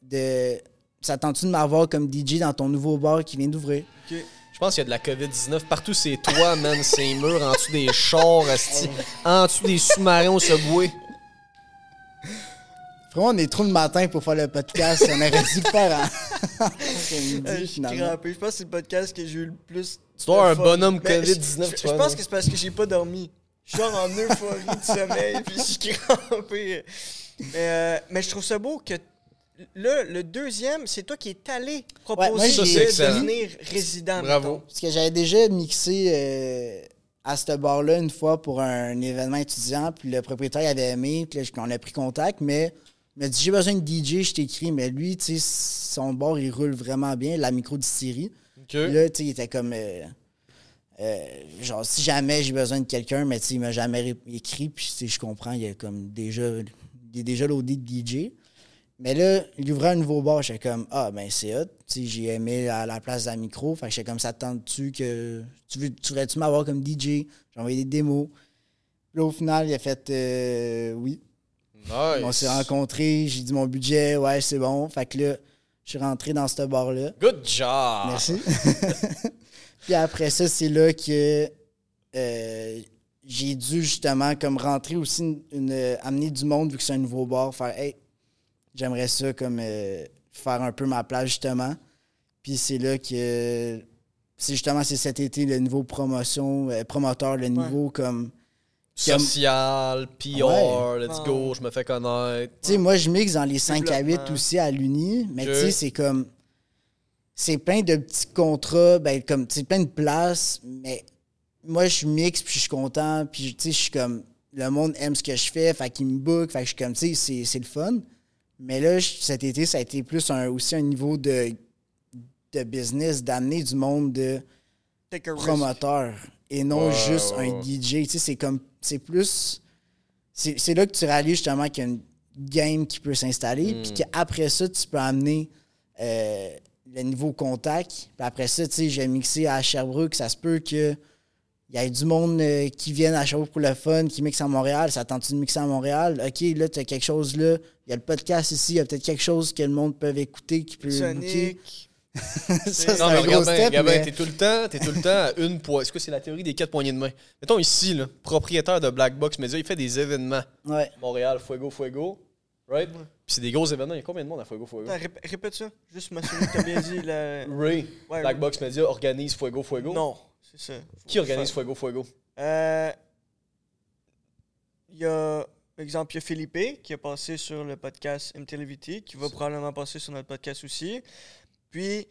de. Ça te tente-tu de m'avoir comme DJ dans ton nouveau bar qui vient d'ouvrir? Je pense qu'il y a de la COVID-19 partout, c'est toi, man, ces murs, en dessous des chars, asti, en dessous des sous-marins au subway. Vraiment, on est trop le matin pour faire le podcast. on aurait dû le faire en. Euh, après-midi, je suis finalement. crampé. Je pense que c'est le podcast que j'ai eu le plus. Tu dois un bonhomme Mais COVID-19, je- Je, pense que c'est parce que j'ai pas dormi. Je suis genre en euphorie de sommeil, puis je suis crampé. Mais, euh, mais je trouve ça beau que là, le deuxième, c'est toi qui es allé proposer moi, Ça, de devenir résident. Bravo. mettons. Parce que j'avais déjà mixé euh, à ce bar-là une fois pour un événement étudiant, puis le propriétaire il avait aimé, puis là, on a pris contact, mais il m'a dit j'ai besoin de DJ, je t'écris, mais lui, tu sais, son bar il roule vraiment bien, la micro-distillerie. Ok. Puis là, tu sais, il était comme. euh, euh, genre, si jamais j'ai besoin de quelqu'un, mais tu sais, il m'a jamais écrit, puis tu sais, je comprends, il y a comme déjà. Il est déjà loadé de DJ. Mais là, il ouvrait un nouveau bar, j'étais comme, ah, ben c'est hot. Tu j'ai aimé à la place de la micro. Fait que j'étais comme, ça tente-tu que. Tu, veux, tu voudrais-tu m'avoir comme DJ? J'ai envoyé des démos. Puis là, au final, il a fait, euh, oui. Nice. On s'est rencontrés, j'ai dit mon budget, ouais, c'est bon. Fait que là, je suis rentré dans ce bar-là. Good job. Merci. Puis après ça, c'est là que euh, j'ai dû justement comme rentrer aussi une, une- amener du monde vu que c'est un nouveau bar, faire hey, j'aimerais ça comme euh, faire un peu ma place justement. Puis c'est là que c'est justement c'est cet été le nouveau promotion euh, promoteur, le nouveau comme Social, PR, Ouais. let's Ah. go, je me fais connaître. Tu sais, moi, je mixe dans les 5 à 8 Développement. aussi à l'Uni, mais tu sais, c'est comme. C'est plein de petits contrats, ben, comme, tu sais, plein de places, mais moi, je mixe, puis je suis content, puis, tu sais, je suis comme. Le monde aime ce que je fais, fait qu'il me book, fait que je suis comme, tu sais, c'est- c'est le fun. Mais là, cet été, ça a été plus un, aussi un niveau de, de business, d'amener du monde de promoteur et non Ouais, juste ouais, un. DJ. Tu sais, c'est comme. C'est plus. C'est là que tu réalises justement qu'il y a une game qui peut s'installer. Hmm. Puis qu'après ça, tu peux amener euh, le niveau contact. Puis après ça, tu sais, j'ai mixé à Sherbrooke. Ça se peut que. Il y ait du monde euh, qui vienne à Sherbrooke pour le fun, qui mixe à Montréal. Ça tente de mixer à Montréal? OK, là, tu as quelque chose là. Il y a le podcast ici. Il y a peut-être quelque chose que le monde peut écouter, qui peut booker. Sonic. ça, Non, mais regarde bien, mais- t'es tout le temps, t'es tout le temps à une poignée. Est-ce que c'est la théorie des quatre poignées de main? Mettons ici, là, propriétaire de Black Box Media, il fait des événements. Ouais. Montréal, Fuego, Fuego. Right? Puis c'est des gros événements. Il y a combien de monde à Fuego, Fuego? Attends, rép- répète ça. Juste m'assurer que t'as bien dit. La... Ray, Ouais, Black Ray. Box Media organise Fuego, Fuego? Non, c'est ça. Qui organise Fuego, Fuego? Euh, Il y a, par exemple, il y a Philippe qui a passé sur le podcast MTLVT, qui va probablement passer sur notre podcast aussi. Puis,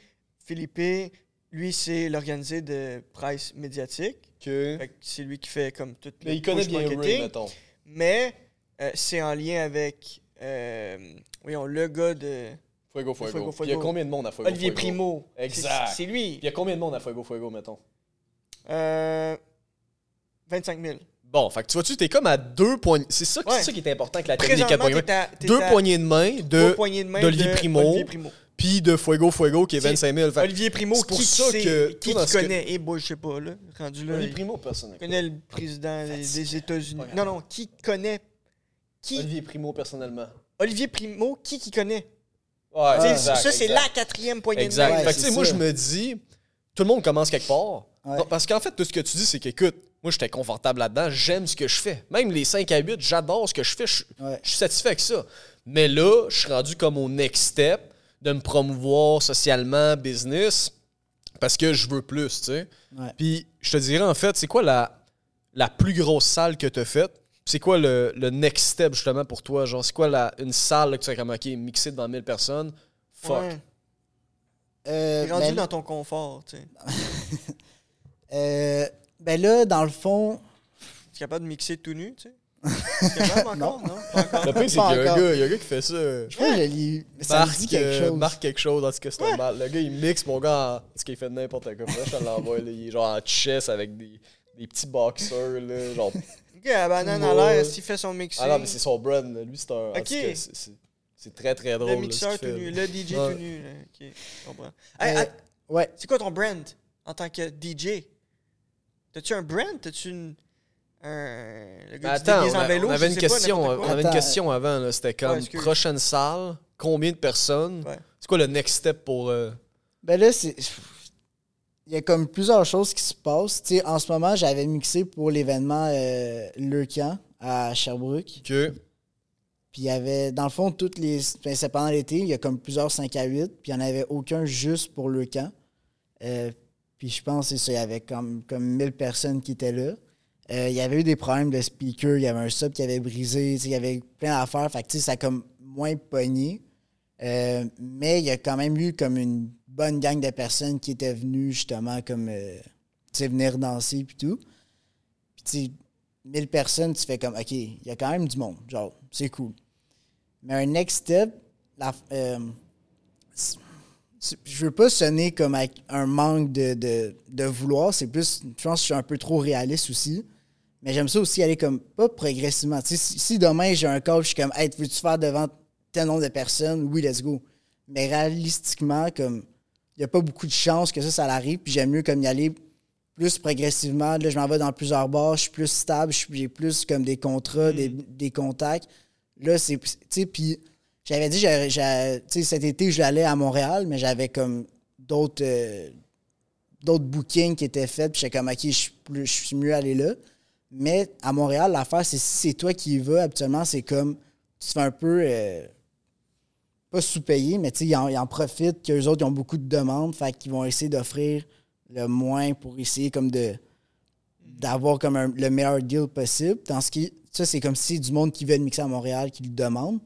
Philippe, lui, c'est l'organisé de presse médiatique. Que C'est lui qui fait comme tout le Mais il connaît bien Ray, marketing. mettons. Mais euh, c'est en lien avec, euh, voyons, le gars de Fuego, Fuego. Il y a combien de monde à Fuego, Olivier Fuego? Primo. Exact. C'est- lui. Il y a combien de monde à Fuego, Fuego, mettons? Euh, 25 000. Bon, fait que tu vois-tu, t'es comme à deux poignées. C'est ça, Ouais. c'est ça qui est important avec la technique poignées Deux poignées de main de poignées de main d'Olivier de Primo. Olivier Primo. Puis de Fuego, Fuego qui est C'est- 25 000. Fait que Olivier Primo, pour qui, ça qui sait- que connaît? Eh boy, je sais pas, là. Rendu là. Olivier il Primo, personne. ne connaît le président des, des États-Unis. Non, non, qui connaît? Qui? Olivier, Olivier Primo, personnellement. Primo, qui qui connaît? Ouais, exact, ça, c'est la quatrième poignée Exact. de main. Ouais, moi, je me dis, tout le monde commence quelque part. Ouais. Non, parce qu'en fait, tout ce que tu dis, c'est qu'écoute, moi, j'étais confortable là-dedans, j'aime ce que je fais. Même les 5 à 8, j'adore ce que je fais, je, Ouais. je suis satisfait avec ça. Mais là, je suis rendu comme au next step de me promouvoir socialement, business, parce que je veux plus, tu sais. Ouais. Puis, je te dirais, en fait, c'est quoi la, la plus grosse salle que tu as faite? C'est quoi le, le next step, justement, pour toi? Genre, c'est quoi la, une salle là, que tu as comme, OK, mixée devant 1000 personnes? Fuck. Ouais. Euh, rendu ben, dans ton confort, tu sais. euh, Ben là, dans le fond, Tu es capable de mixer tout nu, tu sais? Capable encore, non? Pas encore. Le pire, c'est qu'il y a un gars, il y a un gars qui fait ça. je crois que l'ai- ça me Marc, dit quelque euh, chose. Marc quelque chose, en tout cas, c'est un mal. Le gars, il mixe, mon gars, en... parce qu'il fait n'importe quoi. Là, je te l'envoie, il est genre en chess avec des, des petits boxers, là, genre... Ok, la banane à l'air, s'il fait son mixing. Ah non, mais c'est son brand, là. lui, c'est un... en Ok. tout cas, c'est- très, très drôle, le mixeur ce tout nu, là. le DJ Ouais. tout nu. là. Ok, je comprends. Hey, Euh, att- Ouais. c'est quoi ton brand en tant que DJ? T'as-tu un brand? T'as-tu une. Un. Le gars se attends, on, en a- vélo, on je avait une question, on avait une question avant, c'était comme prochaine salle, combien de personnes? Ouais. C'est quoi le next step pour... euh, Ben là, c'est. Il y a comme plusieurs choses qui se passent. Tu sais, en ce moment, j'avais mixé pour l'événement euh, Le Camp à Sherbrooke. que... Puis il y avait, dans le fond, toutes les. ben, c'est pendant l'été, il y a comme plusieurs 5 à 8, puis il n'y en avait aucun juste pour le camp. Euh, puis je pense que ça, il y avait comme, comme 1000 personnes qui étaient là. Euh, il y avait eu des problèmes de speaker, il y avait un sub qui avait brisé, il y avait plein d'affaires, fait ça a comme moins pogné. Euh, mais il y a quand même eu comme une bonne gang de personnes qui étaient venues justement comme euh, venir danser puis tout. Puis tu sais, 1000 personnes, tu fais comme OK, il y a quand même du monde, genre, c'est cool. Mais un next step, la, euh, je veux pas sonner comme avec un manque de, de, de vouloir, c'est plus, je pense que je suis un peu trop réaliste aussi. Mais j'aime ça aussi aller comme, pas progressivement. Tu sais, si, si demain j'ai un coach, je suis comme, hey, veux-tu faire devant tel nombre de personnes? Oui, let's go. Mais réalistiquement, comme, il n'y a pas beaucoup de chances que ça, ça arrive. Puis j'aime mieux comme y aller plus progressivement. Là, je m'en vais dans plusieurs bars, je suis plus stable, je j'ai plus comme des contrats, des, des contacts. Là, c'est. Tu sais, puis j'avais dit, tu sais, cet été, j'allais à Montréal, mais j'avais comme d'autres. euh, d'autres bookings qui étaient faits, puis j'étais comme, OK, je suis plus- je suis mieux aller là. Mais à Montréal, l'affaire, c'est si c'est toi qui y vas, c'est comme, tu te fais un peu, euh, pas sous-payé, mais ils en, ils en profitent qu'eux autres, ils ont beaucoup de demandes, fait qu'ils vont essayer d'offrir le moins pour essayer comme de d'avoir comme le meilleur deal possible. Dans ce qui, ça, c'est comme si du monde qui veut mixer à Montréal, qui le demande.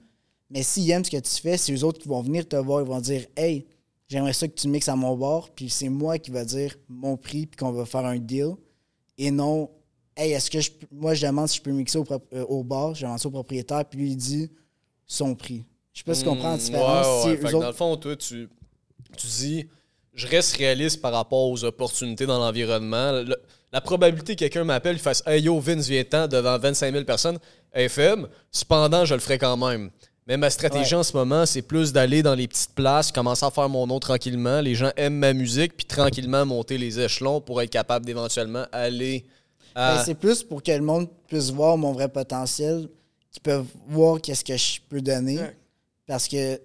Mais s'ils aiment ce que tu fais, c'est eux autres qui vont venir te voir, ils vont dire Hey, j'aimerais ça que tu mixes à mon bar, puis c'est moi qui va dire mon prix, puis qu'on va faire un deal. Et non, Hey, est-ce que je, moi je demande si je peux mixer au, euh, au bar, je demande ça au propriétaire, puis lui il dit son prix. Je sais pas si tu comprends la Hmm, différence. ouais, ouais. autres- Dans le fond, toi, tu, tu dis, je reste réaliste par rapport aux opportunités dans l'environnement. Le- la probabilité que quelqu'un m'appelle, il fasse Hey yo, Vince, viens-t'en devant 25 000 personnes est faible. Cependant, je le ferai quand même. Mais ma stratégie Ouais. en ce moment, c'est plus d'aller dans les petites places, commencer à faire mon nom tranquillement. Les gens aiment ma musique, puis tranquillement monter les échelons pour être capable d'éventuellement aller à. Ben, c'est plus pour que le monde puisse voir mon vrai potentiel, qu'ils peuvent voir qu'est-ce que je peux donner. Ouais. Parce que, tu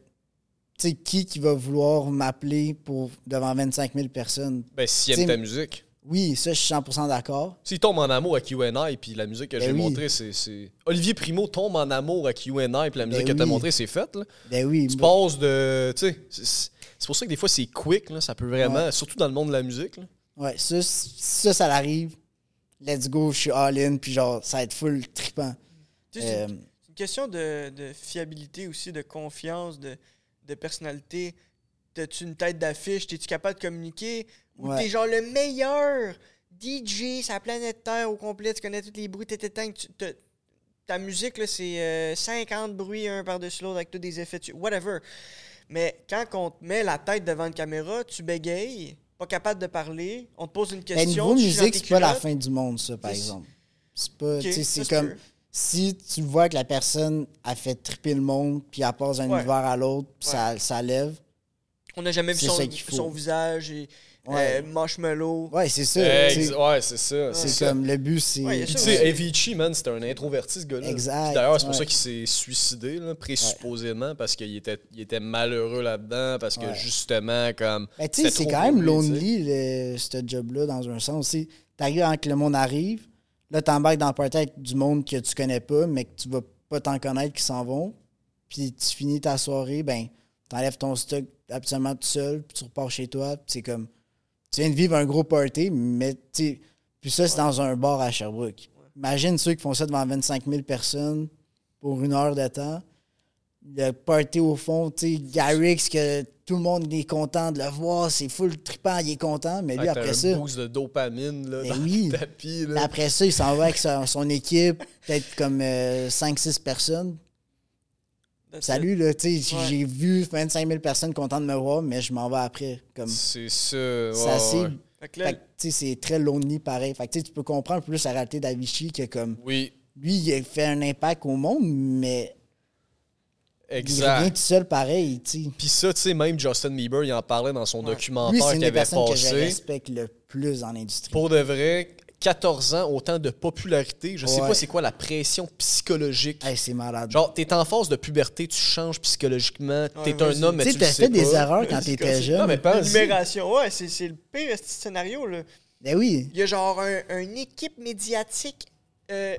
sais, qui qui va vouloir m'appeler pour devant 25 000 personnes? ben, s'ils aiment T'sais, ta musique. Oui, ça, je suis 100% d'accord. S'il tombe en amour avec UNI, puis la musique que Ben j'ai oui. montrée, c'est, Olivier Primo tombe en amour avec UNI, puis la musique Ben que t'as montrée, c'est faite. Là. Ben oui. Tu passes de. Tu sais, c'est, pour ça que des fois, c'est quick. Là, ça peut vraiment. Surtout dans le monde de la musique. Là. Ouais, ça, c- ça, ça l'arrive. Let's go, je suis all-in, puis genre, ça va être full trippant. Tu sais, c'est Euh, une- une question de, de fiabilité aussi, de confiance, de, de personnalité. T'as-tu une tête d'affiche? T'es-tu capable de communiquer? Ou Ouais. t'es genre le meilleur DJ sur la planète Terre au complet? Tu connais tous les bruits, tu- t'as- Ta musique, là, c'est euh, 50 bruits un par-dessus l'autre avec tous des effets, dessus, whatever. Mais quand on te met la tête devant une caméra, tu bégayes, pas capable de parler, on te pose une ben, question. niveau chies dans musique, c'est pas la fin du monde, ça, par exemple. C'est pas, c'est comme, peut. si tu vois que la personne a fait tripper le monde, puis elle passe d'un Ouais. univers à l'autre, puis ça, ça lève. On n'a jamais vu son, son visage et Ouais. euh, marshmallow. Ouais, c'est ça. Ex- ouais, c'est ça. C'est comme le but, c'est. Ouais, tu sais, Avicii, man, c'était un introverti, ce gars-là. Exact, Puis D'ailleurs, c'est pour ouais. ça qu'il s'est suicidé, là, présupposément, parce qu'il était, il était malheureux là-dedans, parce que Ouais. justement, comme. Ben, tu sais, c'est quand même lonely, le- ce job-là, dans un sens. T'arrives avant que le monde arrive, là, t'embarques dans le party avec du monde que tu connais pas, mais que tu vas pas t'en connaître qui s'en vont. Puis tu finis ta soirée, ben, t'enlèves ton stock absolument tout seul, puis tu repars chez toi, puis c'est comme. Tu viens de vivre un gros party, mais tu sais. Puis ça, c'est dans un bar à Sherbrooke. Imagine ceux qui font ça devant 25 000 personnes pour une heure de temps. le party au fond, tu sais, Garrix, que tout le monde est content de le voir, c'est full trippant, il est content, mais lui, Ah, après un ça, boost de dopamine là, Ben dans oui. le tapis. Là. après ça, il s'en va avec son, son équipe, peut-être comme 5-6 personnes. Salut, là, tu sais, Ouais. j'ai vu 25 000 personnes contentes de me voir, mais je m'en vais après. Comme, C'est ça. ouais, c'est assez. ouais. it. Fait que là, Fait que, tu sais, c'est très lonely pareil. Fait que, tu peux comprendre plus la réalité d'Avicii que comme Oui, lui, il a fait un impact au monde, mais il revient exact. tout seul pareil, tu sais. Puis ça, tu sais, même Justin Bieber, il en parlait dans son documentaire c'est une qu'il des avait personnes que je passé. respecte le plus dans l'industrie. Pour de vrai, 14 ans, autant de popularité. Je sais Ouais. pas c'est quoi la pression psychologique. Hey, c'est malade. Genre, t'es en phase de puberté, tu changes psychologiquement, t'es Ouais, un homme, mais tu tu sais, le t'as sais fait des pas. erreurs quand t'étais jeune. Non, mais ouais, c'est c'est le pire scénario. Là. Ben oui. Il y a genre un, une équipe médiatique euh,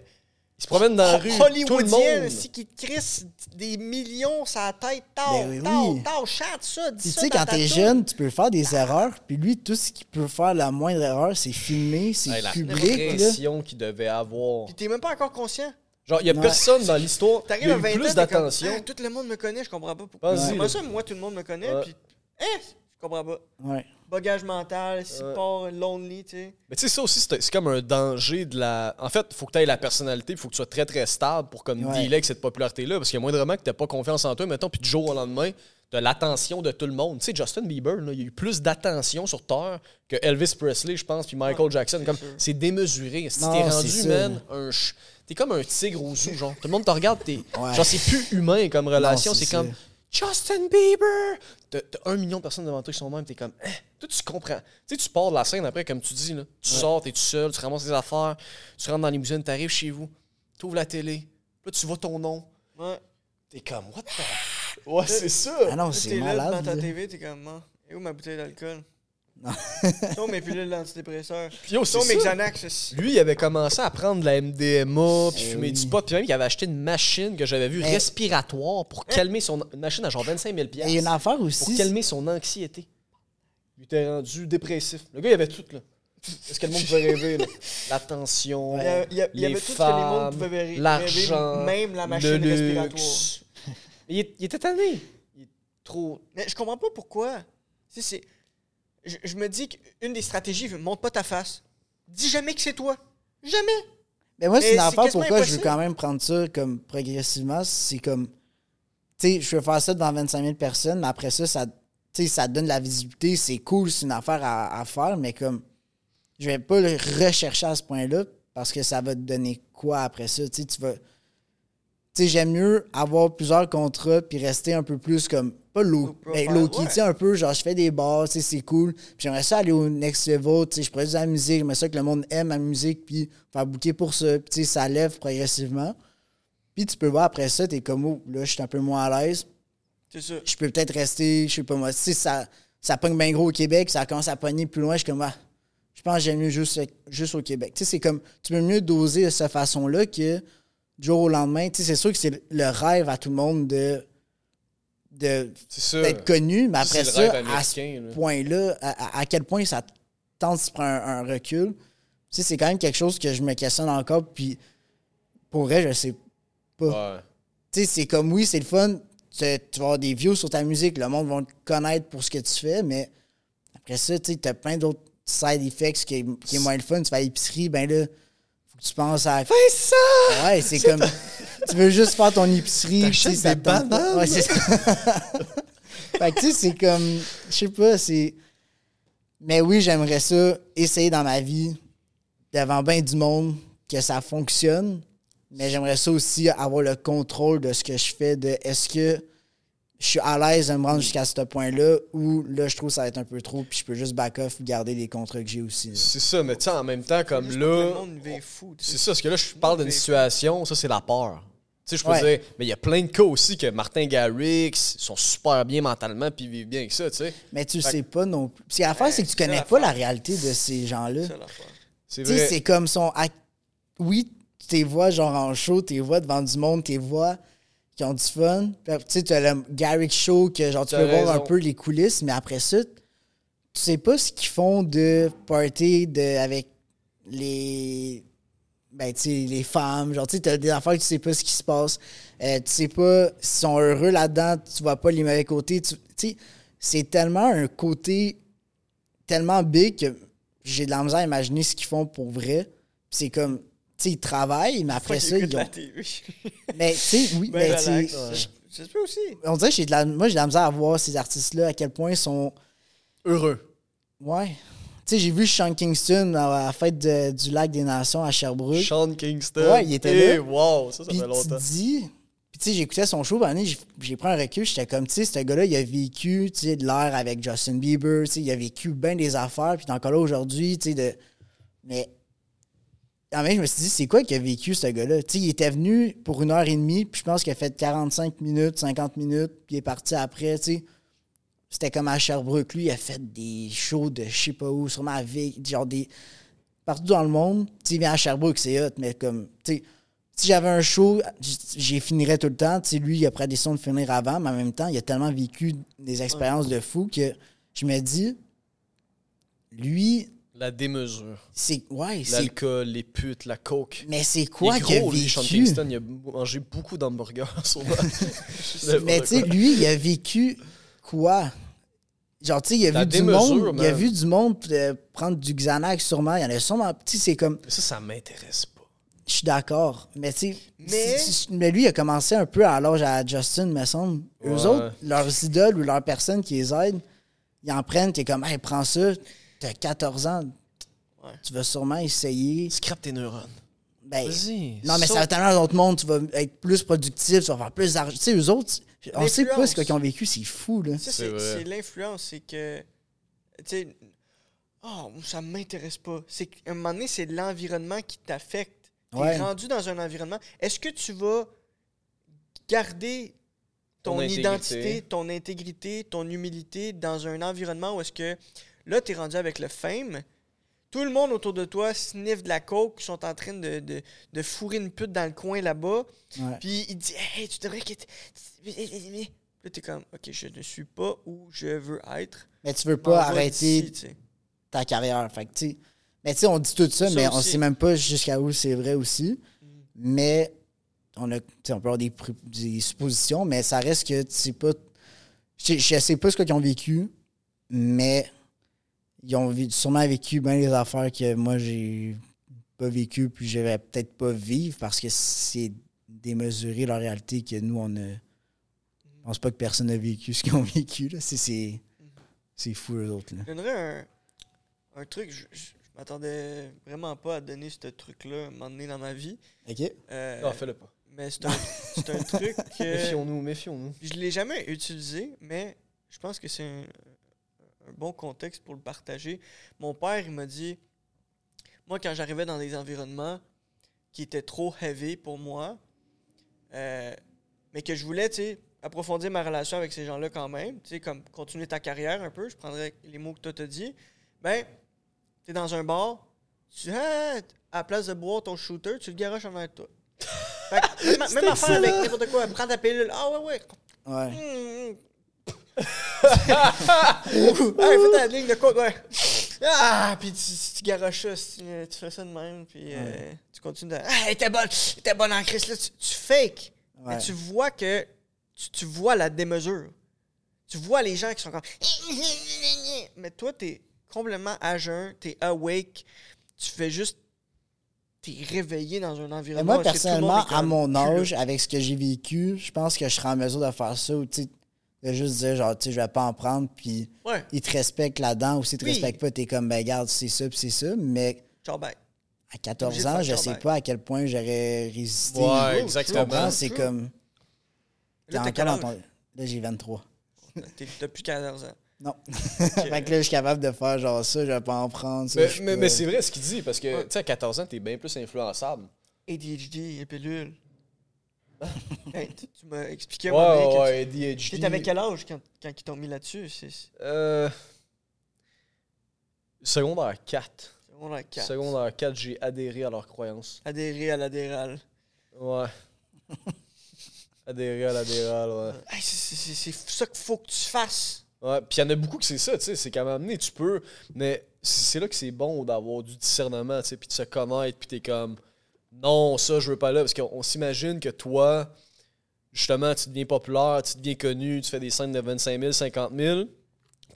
Il se promène dans la rue, tout le hollywoodienne monde. aussi, qui te crisse des millions sur la tête. Tao, Ben oui, chante ça, dis Puis tu sais, quand t'es jeune, tu peux faire des erreurs. Puis lui, tout ce qu'il peut faire, la moindre erreur, c'est filmer, c'est la public. Pression qu'il devait avoir. Puis t'es même pas encore conscient. Genre, il y a Ouais. personne dans l'histoire qui T'arrives a à eu 20 ans, plus d'attention. Ah, tout le monde me connaît, je comprends pas pourquoi. Vas-y, Comment là. ça, moi, tout le monde me connaît, Ouais. puis... Hein, je comprends pas. Ouais. Bagage mental, Ouais. pas lonely, tu sais. Mais tu sais, ça aussi, c'est comme un danger de la. En fait, il faut que tu aies la personnalité, il faut que tu sois très, très stable pour comme Ouais. dealer avec cette popularité-là. Parce qu'il y a moindrement que tu pas confiance en toi, mettons, puis du jour au lendemain, tu as l'attention de tout le monde. Tu sais, Justin Bieber, là, il y a eu plus d'attention sur Terre que Elvis Presley, je pense, puis Michael Jackson. Comme, c'est démesuré. Si t'es c'est rendu, man, un ch- T'es comme un tigre au zoo, genre. Tout le monde te regarde, t'es. Ouais. Genre, c'est plus humain comme relation. C'est comme. Justin Bieber! T'as un million de personnes devant toi qui sont même, t'es comme, eh, toi tu comprends. Tu sais, tu pars de la scène après, comme tu dis, là. Tu sors, t'es tout seul, tu ramasses tes affaires, tu rentres dans la limousine, t'arrives chez vous, t'ouvres la télé, là tu vois ton nom, Ouais. t'es comme, what the. Ouais, c'est ça! Ah non, c'est là malade. ta là. TV, t'es comme, Ah, et où ma bouteille d'alcool? Non. Non, mes pilules d'antidépresseurs. Puis yo, mes. Xanax. Lui, il avait commencé à prendre de la MDMA, puis fumer oui. du pot, puis même il avait acheté une machine que j'avais vue respiratoire pour calmer son. Une machine à genre 25 000 Et il y a une affaire pour aussi. calmer son anxiété. Il était rendu dépressif. Le gars, il avait tout, là. Est-ce que le monde pouvait rêver, là? L'attention, Il y a- il y a- il y les avait tout ce que les mondes femmes, pouvaient rêver, l'argent, même la le machine respiratoire. Il, il était tanné. Il est trop... Mais je comprends pas pourquoi. Tu sais, c'est. Je, je me dis qu'une des stratégies, montre pas ta face. Dis jamais que c'est toi. Jamais. Mais moi, c'est une affaire pourquoi je veux quand même prendre ça comme progressivement. C'est comme. Tu sais, je veux faire ça devant 25 000 personnes, mais après ça, ça, tu sais, ça donne de la visibilité. C'est cool, c'est une affaire à, à faire, mais comme. Je vais pas le rechercher à ce point-là parce que ça va te donner quoi après ça? Tu sais, tu vas. Sais, j'aime mieux avoir plusieurs contrats puis rester un peu plus comme. Pas low, Low mais tu sais, un peu, genre, je fais des bars, tu sais, c'est cool. Puis j'aimerais ça aller au next level, tu sais, je produis de la musique, j'aimerais ça que le monde aime ma musique, puis faire booker pour ça. Puis, tu sais, ça lève progressivement. Puis tu peux voir après ça, t'es comme, oh, là, je suis un peu moins à l'aise. C'est ça. Je peux peut-être rester, je sais pas moi, sais, ça, ça pogne bien gros au Québec, ça commence à pogner plus loin, je suis comme, ah, je pense que j'aime mieux juste, juste au Québec. Tu sais, c'est comme, tu peux mieux doser de cette façon-là que du jour au lendemain. Tu sais, c'est sûr que c'est le rêve à tout le monde de d'être connu, mais après ça, à ce point-là, à, à- quel point ça tente de se prendre un, un recul, tu sais, c'est quand même quelque chose que je me questionne encore, puis pour vrai, je sais pas. Ouais. Tu sais, c'est comme, oui, c'est le fun, tu, tu vas avoir des views sur ta musique, le monde va te connaître pour ce que tu fais, mais après ça, tu t'as plein d'autres side effects qui est, qui est moins le fun. Tu vas à l'épicerie, ben là, tu penses à... Fais ça! Ouais, c'est comme. tu veux juste faire ton épicerie. Tu sais, ça te? Ouais, c'est ça. fait que tu sais, c'est comme. Je sais pas, c'est. Mais oui, j'aimerais ça essayer dans ma vie, devant bien du monde, que ça fonctionne. Mais j'aimerais ça aussi avoir le contrôle de ce que je fais, de est-ce que je suis à l'aise de me rendre jusqu'à ce point-là ou là, je trouve que ça va être un peu trop, puis je peux juste back off ou garder les contrats que j'ai aussi. C'est ça, mais tu sais, en même temps, comme là. C'est ça, parce que là, je parle d'une situation, ça, c'est la peur. Tu sais, je peux Ouais. dire, mais il y a plein de cas aussi que Martin Garrix sont super bien mentalement puis vivent bien avec ça, tu sais. Mais tu Fait sais pas non plus. Puis l'affaire, Ouais, c'est que tu connais pas la réalité de ces gens-là. C'est ça l'affaire. C'est Tu sais, vrai. c'est comme son. Oui, tu les vois genre en show, tu les vois devant du monde, tu les vois qui ont du fun. Tu sais, tu as le Garrick Show, que genre tu peux voir un peu les coulisses, mais après ça, tu sais pas ce qu'ils font de party de, avec les. ben, tu sais, les femmes, genre, tu sais, t'as des affaires que tu sais pas ce qui se passe. Euh, tu sais pas s'ils sont heureux là-dedans, tu vois pas les mauvais côtés. Tu sais, c'est tellement un côté tellement big que j'ai de la misère à imaginer ce qu'ils font pour vrai. C'est comme, ils travaillent, mais après ça, ils ont. la TV. Mais, tu sais, oui, Ben mais tu sais, aussi. on dirait que j'ai de la, moi, j'ai de la misère à voir ces artistes-là, à quel point ils sont. Heureux. Ouais. Tu sais, j'ai vu Sean Kingston à la fête de- du Lac des Nations à Sherbrooke. Sean Kingston. Ouais, il était Eh, là. wow, ça, ça Puis fait tu longtemps. te dis. Puis tu sais, j'écoutais son show, ben, j'ai pris un recul, j'étais comme, tu sais, ce gars-là, il a vécu, tu sais, de l'air avec Justin Bieber, tu sais, il a vécu bien des affaires, puis encore là aujourd'hui, tu sais, de... Mais... En même, je me suis dit, c'est quoi qu'il a vécu, ce gars-là? Tu sais, il était venu pour une heure et demie, puis je pense qu'il a fait 45 minutes, 50 minutes, puis il est parti après, tu sais. C'était comme à Sherbrooke. Lui, il a fait des shows de je sais pas où, sûrement à Vegas, genre des... Partout dans le monde. Tu sais, il vient à Sherbrooke, c'est hot, mais comme, tu sais, si j'avais un show, j'y finirais tout le temps. Tu sais, lui, il a pris la décision de finir avant, mais en même temps, il a tellement vécu des expériences de fou que je me dis, lui, La démesure. c'est. Ouais. L'alcool, les putes, la coke. Mais c'est quoi qu'il a Sean vécu? Kingston. Il a mangé beaucoup d'hamburgers. Mais tu sais, lui, il a vécu quoi? Genre, tu sais, il a La vu du monde. Il a vu du monde euh, prendre du Xanax sûrement. Il y en a sûrement. Tu sais, c'est comme. Mais ça, ça m'intéresse pas. Je suis d'accord. Mais tu sais. Mais- mais lui, il a commencé un peu à l'âge à Justin, me semble. Eux Ouais. autres, leurs idoles ou leurs personnes qui les aident, ils en prennent. T'es comme, hey, prends ça. T'as 14 ans. Ouais. Tu vas sûrement essayer. Scrape tes neurones. Ben, Vas-y. non, mais ça va tellement dans d'autres mondes. Tu vas être plus productif. Tu vas faire plus d'argent. Tu sais, eux autres, on sait pas ce qu'ils ont vécu. C'est fou, là. Ça, C'est l'influence. C'est que. Tu sais. Oh, ça m'intéresse pas. C'est qu'à un moment donné, c'est l'environnement qui t'affecte. T'es Ouais. rendu dans un environnement. Est-ce que tu vas garder ton, Ton identité, ton intégrité, ton humilité dans un environnement où est-ce que là, tu es rendu avec le fame? Tout le monde autour de toi sniffe de la coke, ils sont en train de, de, de fourrer une pute dans le coin là-bas. Ouais. Puis il dit Hey, tu devrais quitter. Là, t'es comme Ok, je ne suis pas où je veux être. Mais tu veux pas arrêter ta carrière. Fait que, mais tu sais, on dit tout ça, Ça mais on aussi. sait même pas jusqu'à où c'est vrai aussi. Mais on a, on peut avoir des, des suppositions, mais ça reste que tu sais pas. Je, je sais pas ce qu'ils ont vécu, mais ils ont sûrement vécu bien des affaires que moi j'ai pas vécu, puis je vais peut-être pas vivre parce que c'est démesuré la réalité que nous on a. Je pense pas que personne n'a vécu ce qu'ils ont vécu. là. C'est- C'est c'est fou, eux autres. Là. Je donnerais un, un truc. Je, je, je m'attendais vraiment pas à donner ce truc-là à un moment donné dans ma vie. OK? Euh, Non, fais-le pas. mais c'est un, c'est un truc que Méfions-nous, méfions-nous. je l'ai jamais utilisé, mais je pense que c'est un, un bon contexte pour le partager. Mon père, il m'a dit, moi, quand j'arrivais dans des environnements qui étaient trop heavy pour moi, euh, mais que je voulais, tu sais, approfondir ma relation avec ces gens-là quand même, tu sais, comme continuer ta carrière un peu, je prendrais les mots que toi t'as dit, ben, t'es dans un bar, tu, ah, à la place de boire ton shooter, tu le garoches en de toi. Fait que, même, même affaire avec n'importe quoi, prends ta pilule, ah ouais, ouais, Ouais. Mmh. hey, fais ta ligne de côte, ouais. Ah, puis tu, tu garoches ça, tu, tu fais ça de même, puis euh, tu continues de. Ah, elle était bonne, elle était bonne en crise, là, tu, tu fake. Ouais. Mais tu vois que. Tu, tu vois la démesure. Tu vois les gens qui sont comme. Mais toi, t'es complètement à jeun, t'es awake, tu fais juste. T'es réveillé dans un environnement. moi, personnellement, à mon âge, avec ce que j'ai vécu, je pense que je serais en mesure de faire ça ou, tu de juste dire, genre, tu sais, je vais pas en prendre, puis Ouais, ils te respectent là-dedans, ou s'ils te Oui. respectent pas, t'es comme, ben, garde, c'est ça, puis c'est ça. Mais ciao, bye. à 14 Obligé de ans, je sais pas à quel point j'aurais résisté. Ouais, exactement. C'est comme. T'es encore quel dans ton- Là, j'ai 23. T'es- T'as plus 14 ans. Non. fait que là, je suis capable de faire genre ça, je vais pas en prendre. ça, Mais, mais, pas- mais c'est vrai ce qu'il dit, parce que, Ouais. tu sais, à 14 ans, t'es bien plus influençable. ADHD et pilule. Tu tu m'as expliqué Ouais, que ouais, tu- ADHD. T'étais avec quel âge quand, quand ils t'ont mis là-dessus? Euh. Secondaire 4. secondaire 4. Secondaire 4, j'ai adhéré à leurs croyances. Adhérer à l'adhéral. Ouais. adhéré à l'adhéral, ouais. Hey, c'est- ça qu'il faut que tu fasses. Ouais, puis il y en a beaucoup que c'est ça, tu sais, c'est qu'à donné, tu peux, mais c'est c'est là que c'est bon d'avoir du discernement, tu sais, puis de se connaître, puis t'es comme, non, ça, je veux pas là. Parce qu'on on s'imagine que toi, justement, tu deviens populaire, tu deviens connu, tu fais des scènes de 25 000, 50 000.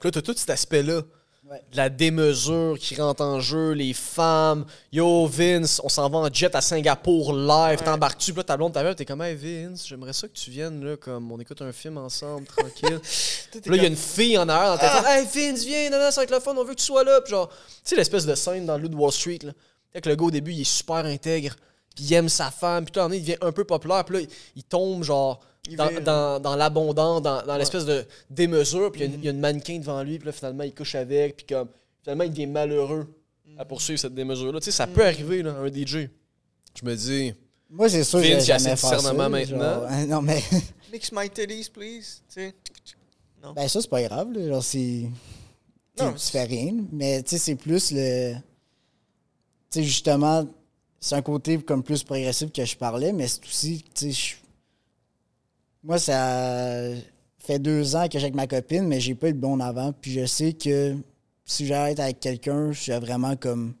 Puis là, tu as tout cet aspect-là. Ouais. De La démesure qui rentre en jeu, les femmes. Yo, Vince, on s'en va en jet à Singapour live. Ouais. T'embarques-tu? Puis là, ta blonde, ta mère, t'es comme, hey Vince, j'aimerais ça que tu viennes, là, comme on écoute un film ensemble, tranquille. Puis là, il y a une fille en arrière dans ta tête. Hey Vince, viens, non, non, ça va être le fun, on veut que tu sois là. Puis genre, tu sais, l'espèce de scène dans le de Wall Street, là. Fait que le gars, au début, il est super intègre. Puis il aime sa femme. Puis tout il devient un peu populaire. Puis là, il- il tombe, genre, dans, dans, dans l'abondance, dans, dans l'espèce de démesure. Puis il y a une- il y, a une mannequin devant lui. Puis là, finalement, il couche avec. Puis comme, finalement, il devient malheureux à poursuivre cette démesure-là. Tu sais, ça peut arriver, là, un DJ. Je me dis, Moi, c'est sûr que j'ai assez de discernement ça, maintenant. genre, hein, non, mais Mix my titties, please. Tu sais. ben ça, c'est pas grave. Là, genre, c'est... tu Non, tu fais rien. Mais tu sais, c'est plus le... Tu sais, justement, c'est un côté comme plus progressif que je parlais, mais c'est aussi, tu sais, je- moi, ça fait deux ans que j'ai avec ma copine, mais j'ai pas eu de bon avant. Puis je sais que si j'arrête avec quelqu'un, je suis vraiment comme...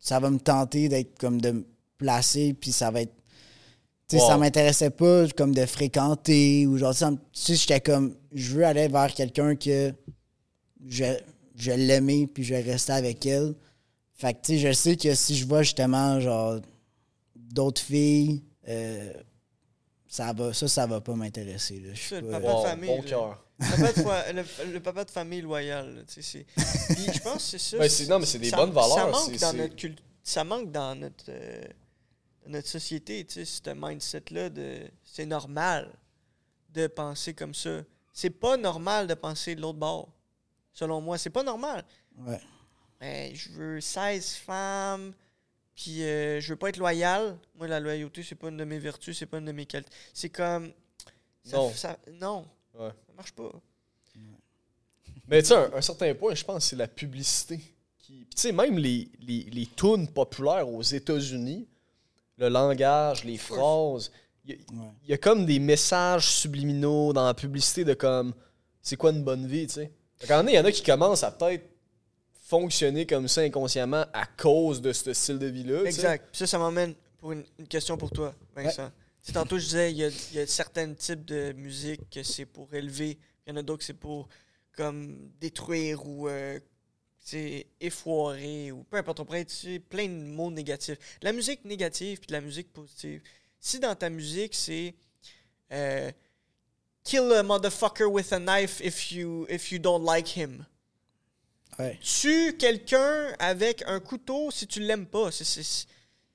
Ça va me tenter d'être comme de me placer, puis ça va être... Tu sais, Wow. ça m'intéressait pas comme de fréquenter ou genre, tu sais, j'étais comme, je veux aller vers quelqu'un que je, je l'aimais puis je vais rester avec elle. Fait que, tu sais, je sais que si je vois justement, genre, d'autres filles, euh, ça va, ça, ça va pas m'intéresser. le papa de famille, bon cœur. Le, le papa de famille loyal. tu sais, Puis je pense que c'est ça. C'est- non, mais c'est des ça- bonnes valeurs, Ça manque dans notre culte- Ça manque dans notre, euh, notre société, tu sais, ce mindset-là de c'est normal de penser comme ça. C'est pas normal de penser de l'autre bord. Selon moi, c'est pas normal. Ouais. Ben, je veux 16 femmes, puis euh, je veux pas être loyal. Moi, la loyauté, c'est pas une de mes vertus, c'est pas une de mes qualités. C'est comme. ça- Non. ça- non, Ouais. ça marche pas. Mais tu sais, un, un certain point, je pense que c'est la publicité. qui- Tu sais, même les, les, les tunes populaires aux États-Unis, le langage, les phrases, il y, a- Ouais. il y a comme des messages subliminaux dans la publicité de comme c'est quoi une bonne vie, tu sais. Donné, il y en a qui commencent à peut-être fonctionner comme ça inconsciemment à cause de ce style de vie-là. tu. Exact. Puis ça, ça m'emmène pour une, une question pour toi, Vincent. Tu tantôt, je disais, il y a, il y a certains types de musique que c'est pour élever. Il y en a d'autres que c'est pour comme détruire ou euh, c'est effoirer ou peu importe. On pourrait utiliser plein de mots négatifs. La musique négative puis de la musique positive. Si dans ta musique, c'est euh, kill a motherfucker with a knife if you, if you don't like him Ouais. tue quelqu'un avec un couteau si tu l'aimes pas. C'est, c'est- c'est-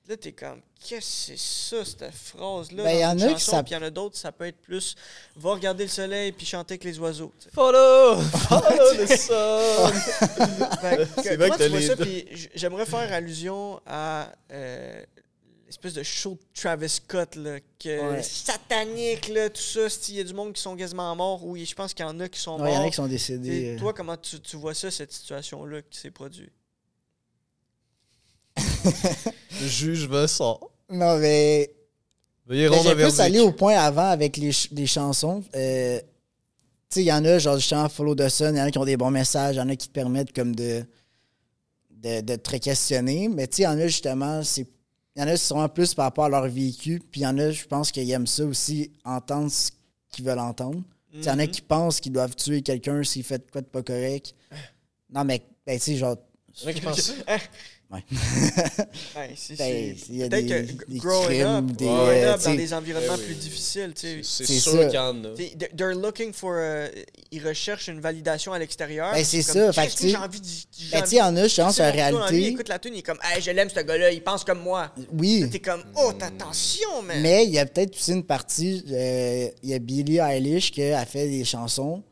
Là, t'es comme, qu'est-ce que c'est ça, cette phrase-là? Ben, dans y en une a qui chanson, ça- Puis il y en a d'autres, ça peut être plus, va regarder le soleil puis chanter avec les oiseaux. Follow! Follow the sun! C'est vrai que tu vois ça? Puis j'aimerais faire allusion à euh, l'espèce de show de Travis Scott, là, que Ouais. satanique, là, tout ça. Il y a du monde qui sont quasiment morts. Oui, je pense qu'il y en a qui sont Ouais, Il y en morts. a qui sont décédés. euh. Toi, comment tu, tu vois ça, cette situation-là qui s'est produite? Le juge me sort. Non, mais Veuillez rendre J'ai plus allé au point avant avec les, ch- les chansons. Euh, tu sais, il y en a, genre, justement, Follow the Sun, il y en a qui ont des bons messages, il y en a qui te permettent comme de, de, de te questionner. Mais tu sais, il y en a, justement, c'est. Il y en a qui sont vraiment plus par rapport à leur vécu, puis il y en a, je pense qu'ils aiment ça aussi, entendre ce qu'ils veulent entendre. Il y en a Mhm. qui pensent qu'ils doivent tuer quelqu'un s'il fait de quoi de pas correct. Non, mais, ben, tu sais, genre. Il y en a qui pensent ça. Ouais. Ouais, c'est- Ben, il y a Peut-être des- que des growing crimes, up, des, growing euh, up tu dans des environnements oui. plus difficiles, tu sais. C'est sûr ça. qu'il y en a. T'sais, they're- looking for. euh, ils recherchent une validation à l'extérieur. Ben, c'est ça, fait Qu'est-ce que j'ai envie de. Ben, tu il y en a, je pense, en lui, Il réalité. écoute la tune, il est comme, hey, je l'aime, ce gars-là, il pense comme moi. Oui. T'es comme, oh, t'as attention, man. Mais il y a peut-être aussi une partie. euh, Il y a Billie Eilish qui a fait des chansons.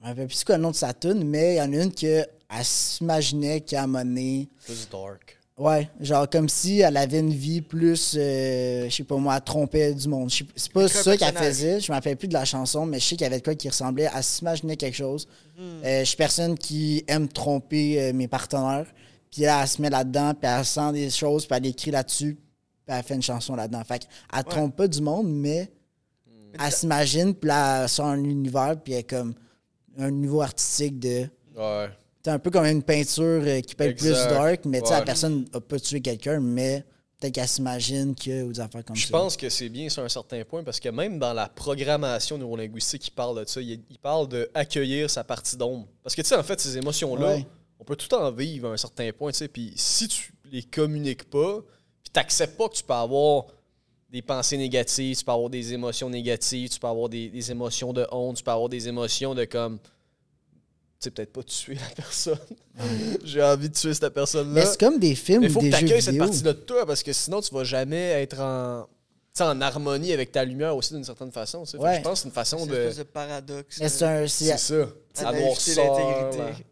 Je me rappelle plus quoi le nom de sa tune, mais il y en a une que elle s'imaginait qu'à un moment donné, Plus dark. Ouais, genre comme si elle avait une vie plus, euh, je sais pas moi, elle trompait du monde. C'est pas ça qu'elle faisait, je me rappelle plus de la chanson, mais je sais qu'il y avait de quoi qui ressemblait. Elle s'imaginait quelque chose. Mhm. Euh, je suis personne qui aime tromper euh, mes partenaires. Puis là, elle se met là-dedans, puis elle sent des choses, puis elle écrit là-dessus, puis elle fait une chanson là-dedans. Fait qu'elle trompe pas du monde, mais elle s'imagine, puis là, elle sort un univers, puis elle est comme un niveau artistique de. Ouais. C'est un peu comme une peinture euh, qui peut être plus dark, mais tu sais, la Ouais. personne n'a pas tué quelqu'un, mais peut-être qu'elle s'imagine que, ou des affaires comme Je ça. pense que c'est bien sur un certain point parce que même dans la programmation neurolinguistique, il parle de ça. Il, il parle d'accueillir sa partie d'ombre. Parce que tu sais, en fait, ces émotions-là, Ouais. on peut tout en vivre à un certain point. tu sais. Puis si tu les communiques pas, puis t'acceptes pas que tu peux avoir des pensées négatives, tu peux avoir des émotions négatives, tu peux avoir des, des émotions de honte, tu peux avoir des émotions de comme. Tu sais, peut-être pas tuer la personne. J'ai envie de tuer cette Mais personne-là. c'est comme des films Mais ou il faut que des tu jeux accueilles cette partie-là de toi parce que sinon, tu vas jamais être en, tu sais, en harmonie avec ta lumière aussi d'une certaine façon. Fait. Je pense que c'est une C'est façon une de. espèce de paradoxe. Mais c'est euh, un. C'est c'est- ça. à l'intégrité.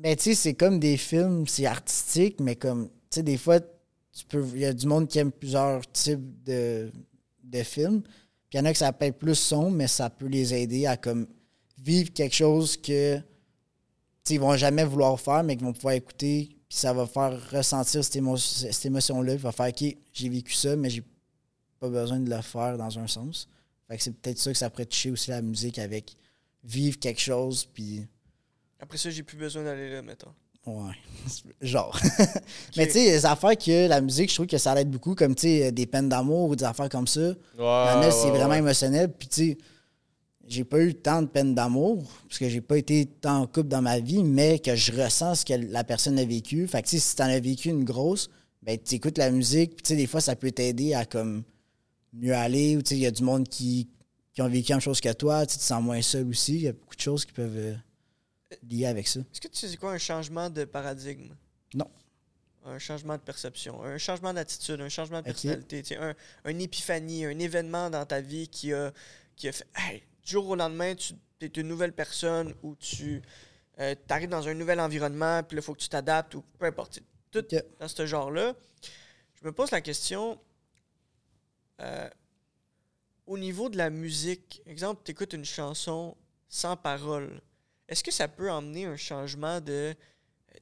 Mais tu sais, c'est comme des films, c'est artistique, mais comme, tu sais, des fois, tu peux, il y a du monde qui aime plusieurs types de, de films. Puis il y en a que ça peut être plus sombre, mais ça peut les aider à comme vivre quelque chose que, tu sais, ils vont jamais vouloir faire, mais qu'ils vont pouvoir écouter. Puis ça va faire ressentir cette, émo- cette émotion-là. Il va faire, OK, j'ai vécu ça, mais j'ai pas besoin de le faire dans un sens. Fait que c'est peut-être ça que ça pourrait toucher aussi la musique avec vivre quelque chose, puis Après ça, j'ai plus besoin d'aller là, mettons. Ouais, genre. Mais tu sais, les affaires que la musique, je trouve que ça l'aide beaucoup, comme tu sais, des peines d'amour ou des affaires comme ça. A, c'est ouais, vraiment ouais. émotionnel. Puis tu sais, j'ai pas eu tant de peines d'amour, parce que j'ai pas été tant en couple dans ma vie, mais que je ressens ce que la personne a vécu. Fait que tu si t'en as vécu une grosse, ben tu écoutes la musique, puis tu sais, des fois, ça peut t'aider à comme mieux aller, ou tu sais, il y a du monde qui, qui ont vécu la même chose que toi, tu tu te sens moins seul aussi. Il y a beaucoup de choses qui peuvent euh, lier avec ça. Est-ce que tu sais quoi un changement de paradigme? Non. Un changement de perception, un changement d'attitude, un changement de personnalité, tu un, un épiphanie, un événement dans ta vie qui a, qui a fait hey, du jour au lendemain, tu es une nouvelle personne ou tu arrives dans un nouvel environnement, puis là, il faut que tu t'adaptes ou peu importe. Tout Ok. dans ce genre-là. Je me pose la question euh, au niveau de la musique, exemple, tu écoutes une chanson sans parole, est-ce que ça peut emmener un changement de.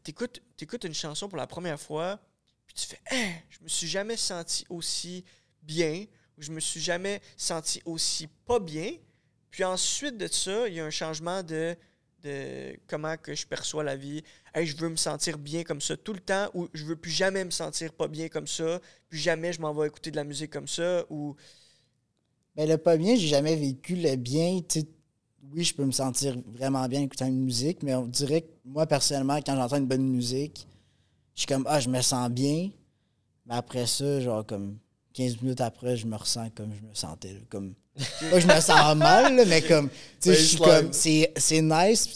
Tu écoutes, une chanson pour la première fois, puis tu fais Hein, je me suis jamais senti aussi bien, ou je me suis jamais senti aussi pas bien. Puis ensuite de ça, il y a un changement de, comment que je perçois la vie. Je veux me sentir bien comme ça tout le temps, ou je veux plus jamais me sentir pas bien comme ça, plus jamais je m'en vais écouter de la musique comme ça, ou. Ben, le pas bien, j'ai jamais vécu le bien. oui, je peux me sentir vraiment bien écoutant une musique, mais on dirait que moi, personnellement, quand j'entends une bonne musique, je suis comme, ah, je me sens bien. Mais après ça, genre, comme 15 minutes après, je me ressens comme je me sentais. comme, que je me sens mal, là, mais comme, tu sais, je suis comme, c'est nice.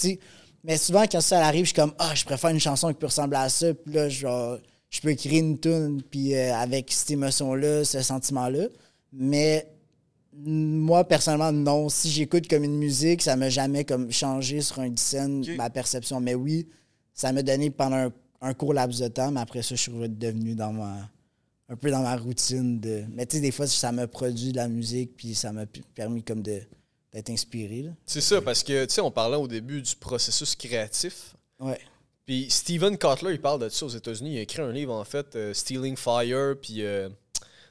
mais souvent, quand ça arrive, je suis comme, ah, je préfère une chanson qui peut ressembler à ça. Puis là, genre, je peux écrire une tune puis euh, avec cette émotion-là, ce sentiment-là. Mais moi, personnellement, non. Si j'écoute comme une musique, ça m'a jamais comme changé sur un scène ma perception. Mais oui, ça m'a donné pendant un, un court laps de temps, mais après ça, je suis redevenu dans ma un peu dans ma routine de. Mais tu sais, des fois, ça m'a produit de la musique, puis ça m'a permis comme de d'être inspiré. là. C'est ça, parce que, tu sais, on parlait au début du processus créatif. Ouais. Puis Steven Kotler, il parle de ça aux États-Unis. Il a écrit un livre, en fait, euh, Stealing Fire, puis euh,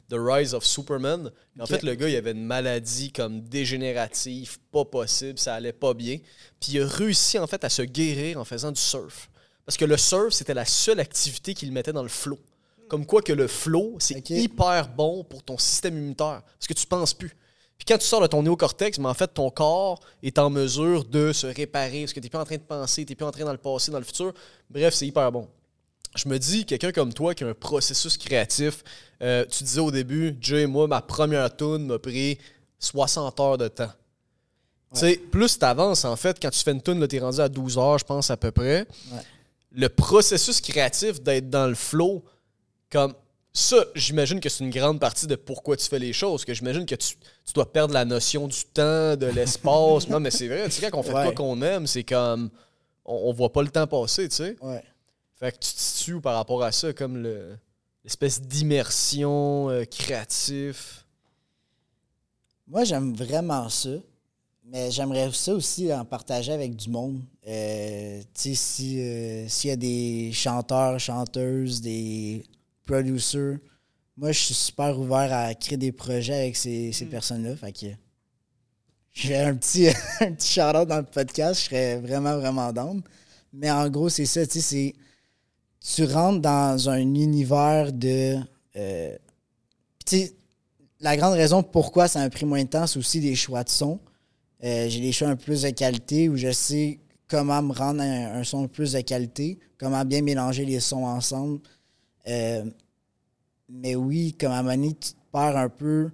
The Rise of Superman. En fait, le gars, il avait une maladie comme dégénérative, pas possible, ça allait pas bien. Puis il a réussi, en fait, à se guérir en faisant du surf. Parce que le surf, c'était la seule activité qu'il mettait dans le flow. Comme quoi que le flow, c'est hyper bon pour ton système immunitaire. Parce que tu penses plus. Puis quand tu sors de ton néocortex, mais en fait, ton corps est en mesure de se réparer parce que tu n'es plus en train de penser, tu n'es plus en train dans le passé, dans le futur. Bref, c'est hyper bon. Je me dis, quelqu'un comme toi qui a un processus créatif, euh, tu disais au début, Jay moi, ma première tune m'a pris 60 heures de temps. Tu sais, plus tu avances, en fait, quand tu fais une tune, tu es rendu à 12 heures, je pense, à peu près. Ouais. Le processus créatif d'être dans le flow, comme ça, j'imagine que c'est une grande partie de pourquoi tu fais les choses. Que j'imagine que tu, tu dois perdre la notion du temps, de l'espace. non, mais c'est vrai, tu sais, quand on fait Ouais. quoi qu'on aime, c'est comme. On, on voit pas le temps passer, tu sais. Ouais. Fait que tu te situes par rapport à ça, comme le- l'espèce d'immersion euh, créatif. Moi, j'aime vraiment ça. Mais j'aimerais ça aussi en partager avec du monde. Euh, tu sais, si, euh, s'il y a des chanteurs, chanteuses, des producers, moi, je suis super ouvert à créer des projets avec ces, ces personnes-là. Fait que je fais un petit, un petit shout-out dans le podcast. Je serais vraiment, vraiment down. Mais en gros, c'est ça, tu sais. Tu rentres dans un univers de... Euh, tu sais, la grande raison pourquoi ça m'a pris moins de temps, c'est aussi des choix de son. Euh, j'ai des choix un peu plus de qualité où je sais comment me rendre un, un son plus de qualité, comment bien mélanger les sons ensemble. Euh, mais oui, comme à un moment donné, tu te perds un peu.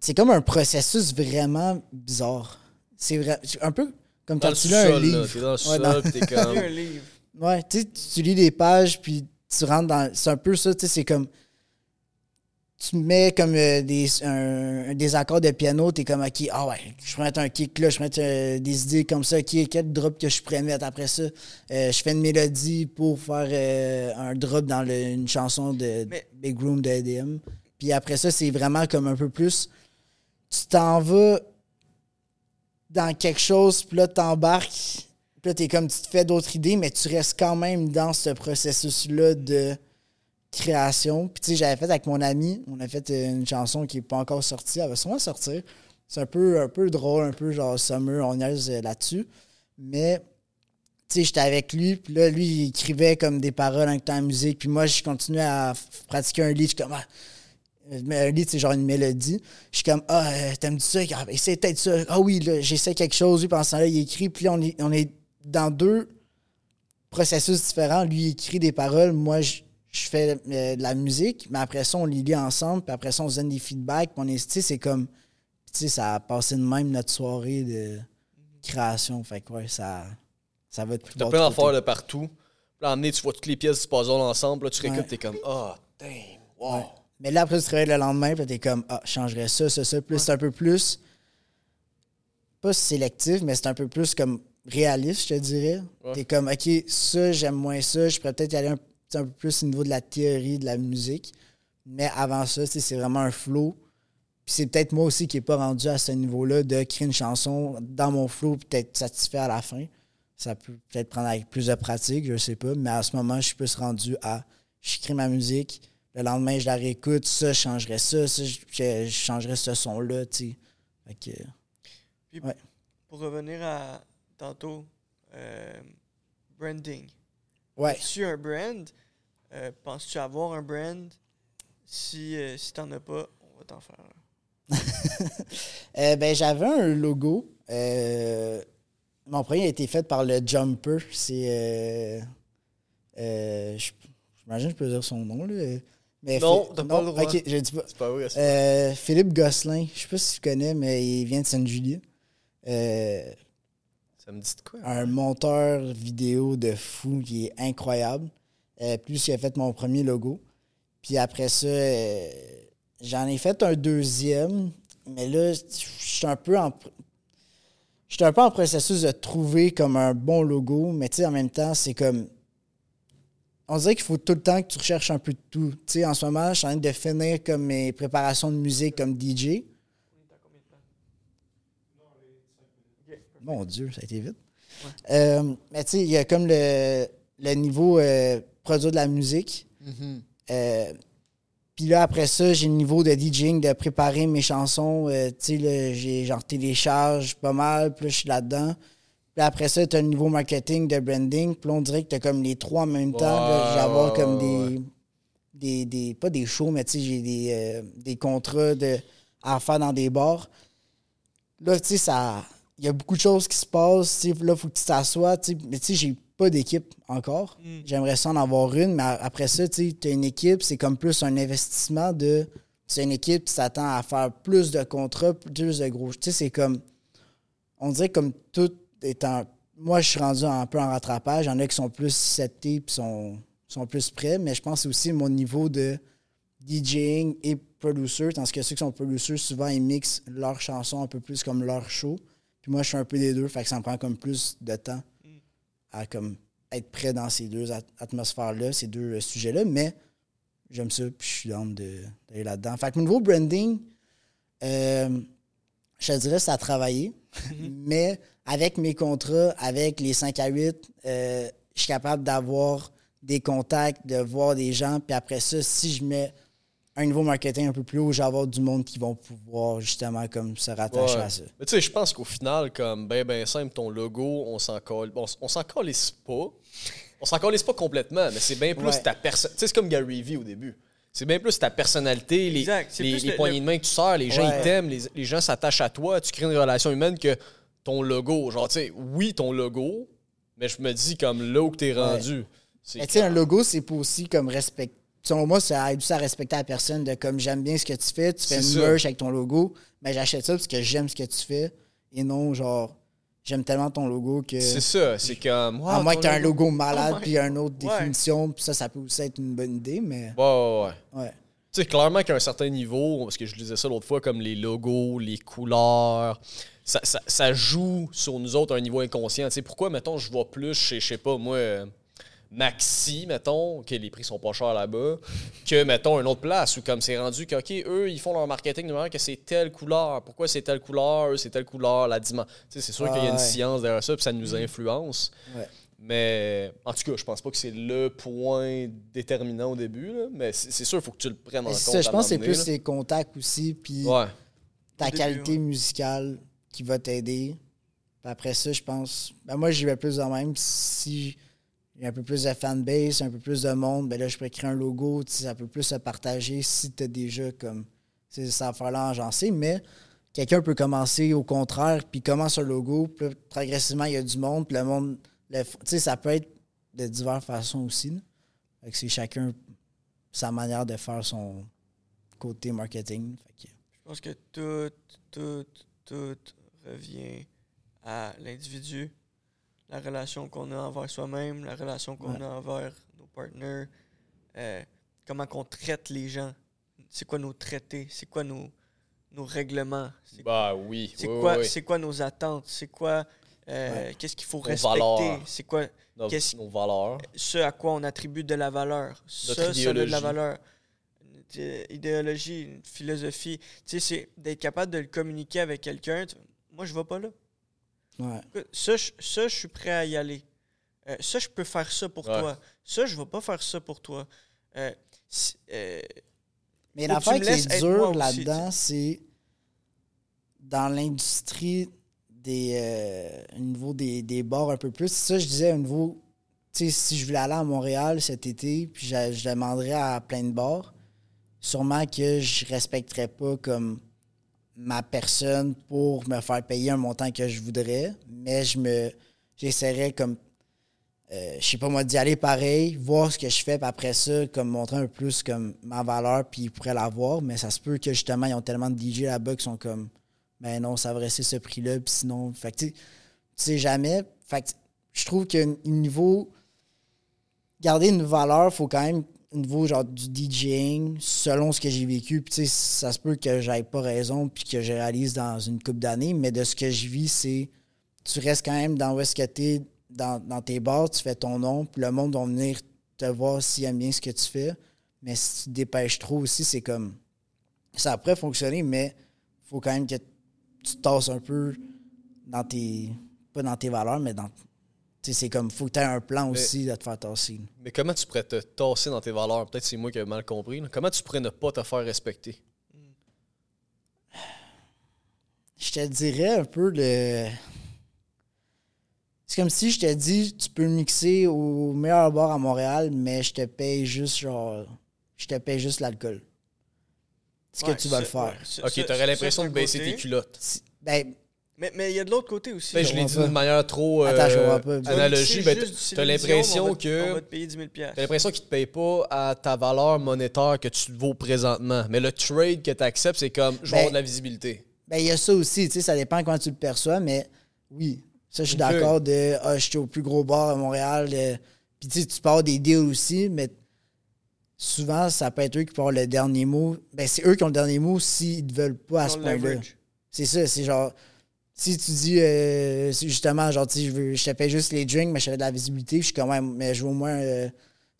C'est comme un processus vraiment bizarre. C'est vrai, un peu comme Dans quand tu lis un sous-sol, là. livre. T'es dans le Ouais, sous-sol, dans- pis t'es comme... Lis un livre. Ouais, tu sais, tu lis des pages, puis tu rentres dans. C'est un peu ça, tu sais, c'est comme. Tu mets comme euh, des, un- des accords de piano, t'es comme, OK, ah ouais, je peux mettre un kick là, je peux mettre euh, des idées comme ça, OK, quel drop que je pourrais mettre après ça? Euh, je fais une mélodie pour faire euh, un drop dans le- une chanson de Mais- Big Room de EDM. Puis après ça, c'est vraiment comme un peu plus. Tu t'en vas dans quelque chose, puis là, t'embarques. Puis là, t'es comme, tu te fais d'autres idées, mais tu restes quand même dans ce processus-là de création. Puis, tu sais, j'avais fait avec mon ami, on a fait euh, une chanson qui n'est pas encore sortie. Elle va sûrement sortir. C'est un peu, un peu drôle, un peu genre summer, on euh, là-dessus. Mais, tu sais, j'étais avec lui, puis là, lui, il écrivait comme des paroles en temps de musique. Puis moi, je continuais à pratiquer un lit. Je comme, ah, un lit, c'est genre une mélodie. Je suis comme, ah, euh, t'aimes-tu ça? Ah, ben, c'est peut-être ça. Ah oui, là, j'essaie quelque chose. Lui, pendant ce temps-là, il écrit. Puis là, on est, on est dans deux processus différents. Lui, il écrit des paroles. Moi, je, je fais euh, de la musique. Mais après ça, on les lit ensemble. Puis après ça, on se donne des feedbacks. Puis on est, tu sais, c'est comme, tu sais, ça a passé de même notre soirée de création. Fait que, ouais, ça, ça va être plus T'as plein d'affaires de partout. Puis là, tu vois toutes les pièces du puzzle ensemble. Là, tu récupères, Ouais. t'es comme, ah, damn, wow. Ouais. Mais là, après, tu travailles le lendemain, puis t'es comme, ah, je changerais ça, ça, ça. Là, c'est un peu plus, pas sélectif, mais c'est un peu plus comme réaliste, je te dirais. T'es comme, OK, ça, j'aime moins ça. Je pourrais peut-être y aller un, petit un peu plus au niveau de la théorie de la musique. Mais avant ça, tu c'est vraiment un flow. Puis c'est peut-être moi aussi qui n'ai pas rendu à ce niveau-là de créer une chanson dans mon flow, puis peut-être satisfait à la fin. Ça peut peut-être prendre avec plus de pratique, je sais pas. Mais à ce moment, je suis plus rendu à, je crée ma musique, le lendemain, je la réécoute, ça, je changerais ça, ça, je, je- changerais ce son-là, tu sais. Que, Pour revenir à tantôt, euh, branding. ouais. As-tu un brand? Euh, Penses-tu avoir un brand? Si, euh, si t'en as pas, on va t'en faire un. Euh, ben, j'avais un logo. Euh, mon premier a été fait par le Jumper. C'est. Euh, euh, je- J'imagine que je peux dire son nom. Là. Mais Non, t'as pas le droit. Je dis pas. C'est pas vrai, c'est Euh, Philippe Gosselin, je sais pas si tu connais, mais il vient de Sainte-Julie. Euh, Ça me dit de quoi? un monteur vidéo de fou qui est incroyable. Euh, plus a fait mon premier logo. Puis après ça, euh, j'en ai fait un deuxième. Mais là, je suis un peu en. Je suis un peu en processus de trouver comme un bon logo, mais tu sais, en même temps, c'est comme. On dirait qu'il faut tout le temps que tu recherches un peu de tout. Tu sais, en ce moment, je suis en train de finir comme mes préparations de musique comme DJ. Mon Dieu, ça a été vite. Euh, mais tu sais, il y a comme le, le niveau euh, produire de la musique. Euh, Puis là, après ça, j'ai le niveau de DJing, de préparer mes chansons. Euh, tu sais, j'ai genre télécharge pas mal, puis là, je suis là-dedans. Puis après ça, tu as le niveau marketing, de branding. Puis on dirait que tu as comme les trois en même temps. avoir Ouais, comme des, des, des- Pas des shows, mais tu sais, j'ai des, euh, des contrats de, à faire dans des bars. Là, tu sais, ça. Il y a beaucoup de choses qui se passent. Là, il faut que tu t'assoies. Mais tu sais, j'ai pas d'équipe encore. J'aimerais ça en avoir une, mais après ça, tu as une équipe, c'est comme plus un investissement de. C'est une équipe qui s'attend à faire plus de contrats, plus de gros. Tu sais, c'est comme. On dirait comme tout en. Moi, je suis rendu un peu en rattrapage. Il y en a qui sont plus setés et sont, sont plus prêts, mais je pense aussi mon niveau de DJing et producer, tandis que ceux qui sont producers, souvent, ils mixent leurs chansons un peu plus comme leur show. Puis moi, je suis un peu des deux, fait que ça me prend comme plus de temps à comme être prêt dans ces deux at- atmosphères-là, ces deux euh, sujets-là, mais j'aime ça, puis je suis de- d'aller là-dedans. Fait que mon nouveau branding, euh, je te dirais, c'est à travailler, mais avec mes contrats, avec les 5 à 8, euh, je suis capable d'avoir des contacts, de voir des gens, puis après ça, si je mets un niveau marketing un peu plus haut, je vais avoir du monde qui vont pouvoir justement comme se rattacher Ouais. à ça. Mais tu sais, je pense qu'au final, comme ben ben simple, ton logo, on s'en colle. On, on s'en calisse pas. On s'en calisse pas complètement, mais c'est bien plus Ouais. ta personne. Tu sais, c'est comme Gary Vee au début. C'est bien plus ta personnalité, les, les, les le- poignées de main que tu sers, les gens Ouais. ils t'aiment, les, les gens s'attachent à toi, tu crées une relation humaine que ton logo. Genre, tu sais, oui, ton logo, mais je me dis comme là où t'es rendu. tu sais, un logo, c'est pour aussi comme respect. Selon moi, ça aide aussi à respecter la personne de comme j'aime bien ce que tu fais, tu fais une ça. merch avec ton logo, mais j'achète ça parce que j'aime ce que tu fais et non genre j'aime tellement ton logo que. C'est ça, c'est comme. À moins que tu un logo malade Oh puis une autre Ouais. définition, puis ça, ça peut aussi être une bonne idée, mais Ouais, ouais, ouais. ouais. Tu sais, clairement qu'à un certain niveau, parce que je disais ça l'autre fois, comme les logos, les couleurs, ça, ça, ça joue sur nous autres à un niveau inconscient. Tu sais, pourquoi, mettons, je vois plus chez, je sais pas, moi, Maxi, mettons, que les prix sont pas chers là-bas, que, mettons, une autre place où, comme c'est rendu que, OK, eux, ils font leur marketing de manière que c'est telle couleur. Pourquoi c'est telle couleur, eux, c'est telle couleur, la dimension. Tu sais, c'est sûr Ah, qu'il y a une ouais. science derrière ça, puis ça nous influence. Ouais. Mais en tout cas, je pense pas que c'est le point déterminant au début, là, mais c'est sûr, il faut que tu le prennes en compte. ça, je pense que c'est plus tes contacts aussi, puis. Ouais. ta Au début, qualité ouais. musicale qui va t'aider. Puis après ça, je pense. Ben moi, j'y vais plus de même. Si y a un peu plus de fanbase, un peu plus de monde, ben là, je peux créer un logo. Ça peut plus se partager si tu as déjà comme ces affaires-là agencées. Mais quelqu'un peut commencer au contraire, puis commence un logo, puis progressivement, il y a du monde, puis le monde. ça peut être de diverses façons aussi. c'est chacun sa manière de faire son côté marketing. Fait que- Je pense que tout, tout, tout revient à l'individu, la relation qu'on a envers soi-même, la relation qu'on Ouais. a envers nos partenaires, euh, comment qu'on traite les gens, c'est quoi nos traités, c'est quoi nos, nos règlements, c'est Bah oui. c'est oui, quoi, oui, oui. c'est quoi nos attentes, c'est quoi, euh, qu'est-ce qu'il faut Nos respecter, c'est quoi Nos, qu'est-ce- nos valeurs. ce à quoi on attribue de la valeur? Notre ça, ça a de idéologie. la valeur. Idéologie, une philosophie. Tu sais, c'est d'être capable de le communiquer avec quelqu'un. Moi, je vais pas là. Ouais. Ça, je, ça, je suis prêt à y aller. Euh, ça, je peux faire ça pour Ouais. toi. Ça, je vais pas faire ça pour toi. Euh, si- euh, Mais l'affaire qui est dure là-dedans, c'est dans l'industrie des euh, au niveau des, des bars un peu plus. Ça, je disais au niveau. Tu sais, si je voulais aller à Montréal cet été, puis je, je demanderais à plein de bars, sûrement que je respecterais pas comme ma personne pour me faire payer un montant que je voudrais, mais je me j'essaierais comme euh, je sais pas moi, d'y aller pareil, voir ce que je fais, puis après ça, comme montrer un peu plus comme ma valeur, puis ils pourraient l'avoir, mais ça se peut que justement, ils ont tellement de DJ là-bas qui sont comme, ben non, ça va rester ce prix-là, puis sinon, fait que tu sais, tu sais jamais. Fait que je trouve que niveau garder une valeur, faut quand même au niveau genre du DJing, selon ce que j'ai vécu, puis ça se peut que j'aille pas raison, puis que je réalise dans une couple d'années, mais de ce que je vis, c'est tu restes quand même dans où est-ce que t'es, dans, dans tes bars, tu fais ton nom, puis le monde va venir te voir s'il aime bien ce que tu fais. Mais si tu te dépêches trop aussi, c'est comme. Ça pourrait fonctionner, mais faut quand même que tu tasses un peu dans tes. Pas dans tes valeurs, mais dans. Tu sais, c'est comme. Faut que tu aies un plan aussi de te faire tasser. Mais comment tu pourrais te tasser dans tes valeurs? Peut-être c'est moi qui ai mal compris. là. Comment tu pourrais ne pas te faire respecter? Je te dirais un peu le. C'est comme si je te dis, tu peux mixer au meilleur bar à Montréal, mais je te paye juste genre. Je te paye juste l'alcool. Est-ce ouais, que tu vas le faire? ouais, Ok, t'aurais ça, l'impression c'est de baisser côté. tes culottes. Ben, Mais mais il y a de l'autre côté aussi. Ben, je l'ai dit d'une manière trop euh, analogie. Ben, t'as l'impression que. On va te payer 10 000 piastres. T'as l'impression qu'il te paye pas à ta valeur monétaire que tu vaux présentement. Mais le trade que tu acceptes, c'est comme je vais Ben, avoir de la visibilité. ben, il y a ça aussi, tu sais, ça dépend comment tu le perçois, mais oui, ça, je suis d'accord de, ah, je suis au plus gros bar à Montréal. euh, Puis, tu sais, tu avoir des deals aussi, mais souvent, ça peut être eux qui avoir le dernier mot. Ben, c'est eux qui ont le dernier mot s'ils ne veulent pas à ce point-là. C'est ça, c'est genre. Si tu dis, euh, justement, genre, tu je, veux- je juste les drinks, mais je fais de la visibilité, je suis quand même, mais je veux au moins euh,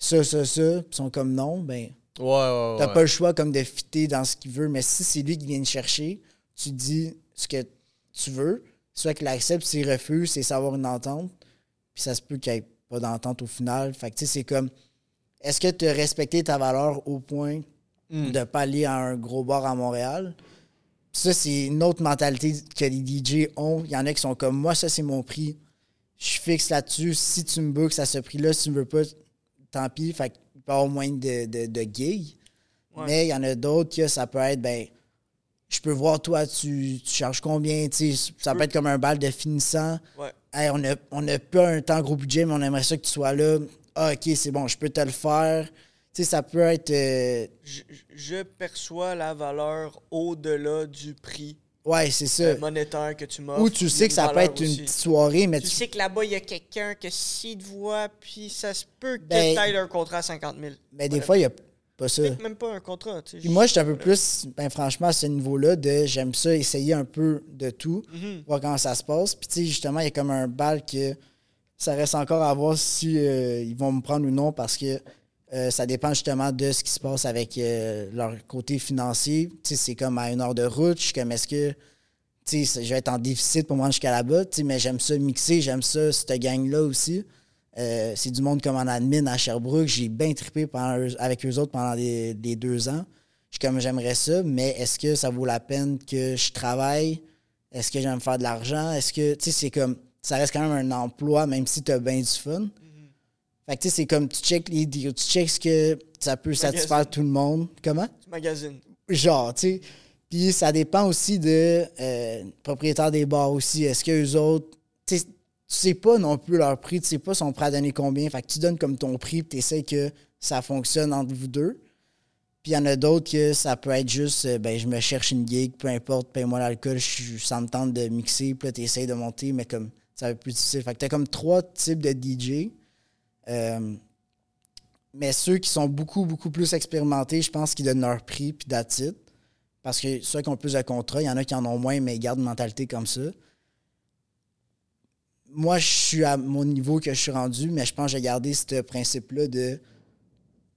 ça, ça, ça, puis ils sont comme non, ben, Ouais, ouais, t'as pas le choix comme de fitter dans ce qu'il veut, mais si c'est lui qui vient te chercher, tu dis ce que tu veux, soit qu'il accepte, s'il refuse, c'est savoir une entente, puis ça se peut qu'il n'y ait pas d'entente au final. Fait que, tu sais, c'est comme, est-ce que tu as respecté ta valeur au point Hmm. de pas aller à un gros bar à Montréal? Ça, c'est une autre mentalité que les DJ ont. Il y en a qui sont comme moi, ça, c'est mon prix. Je fixe là-dessus. Si tu me bookes à ce prix-là, si tu me veux pas, tant pis. Fait qu'il peut y avoir moins de, de, de gigs. Ouais. Mais il y en a d'autres que ça peut être, ben, je peux voir, toi, tu, tu charges combien, tu sais, ça peut être comme un bal de finissant. Ouais. Hey, on a, on a pas un temps gros budget, mais on aimerait ça que tu sois là. Ah, ok, c'est bon, je peux te le faire. Tu sais, ça peut être. euh, Je, je perçois la valeur au-delà du prix ouais, c'est ça. euh, monétaire que tu m'offres. Ou tu sais que ça peut être une petite soirée, mais Tu tu. sais que là-bas, il y a quelqu'un que s'il te voit, puis ça se peut que Ben, tu un contrat à 50 000. Mais des fois, il n'y a pas ça. Même pas un contrat. tu sais. Puis moi, je suis un peu plus, ben, franchement, à ce niveau-là, de j'aime ça, essayer un peu de tout, Mhm. voir comment ça se passe. Puis, tu sais, justement, il y a comme un bal que ça reste encore à voir si euh, ils vont me prendre ou non parce que euh, ça dépend justement de ce qui se passe avec euh, leur côté financier. C'est comme à une heure de route. Je suis comme, est-ce que, je vais être en déficit pour moi jusqu'à là-bas, mais j'aime ça mixer, j'aime ça, cette gang-là aussi. Euh, c'est du monde comme en admin à Sherbrooke. J'ai bien trippé avec eux autres pendant les deux ans. Je suis comme j'aimerais ça, mais est-ce que ça vaut la peine que je travaille? Est-ce que j'aime faire de l'argent? Est-ce que, tu sais, c'est comme, ça reste quand même un emploi, même si tu as bien du fun. Fait que, tu sais, c'est comme, tu check les deals, tu check ce que ça peut satisfaire tout le monde. Comment? Tu magasines. Genre, tu sais. Puis ça dépend aussi de euh, propriétaires des bars aussi. Est-ce que eux autres, tu sais, tu sais pas non plus leur prix, tu sais pas si sont prêts à donner combien. Fait que tu donnes comme ton prix, tu essaies que ça fonctionne entre vous deux. Puis il y en a d'autres que ça peut être juste, euh, ben je me cherche une gig, peu importe, paye-moi l'alcool, je suis- ça me tente de mixer, puis là tu essaies de monter, mais comme ça va être plus difficile. Fait que tu comme trois types de DJ. Euh, mais ceux qui sont beaucoup, beaucoup plus expérimentés, je pense qu'ils donnent leur prix, puis it. Parce que ceux qui ont plus de contrats, il y en a qui en ont moins, mais ils gardent une mentalité comme ça. Moi, je suis à mon niveau que je suis rendu, mais je pense que j'ai gardé ce principe-là de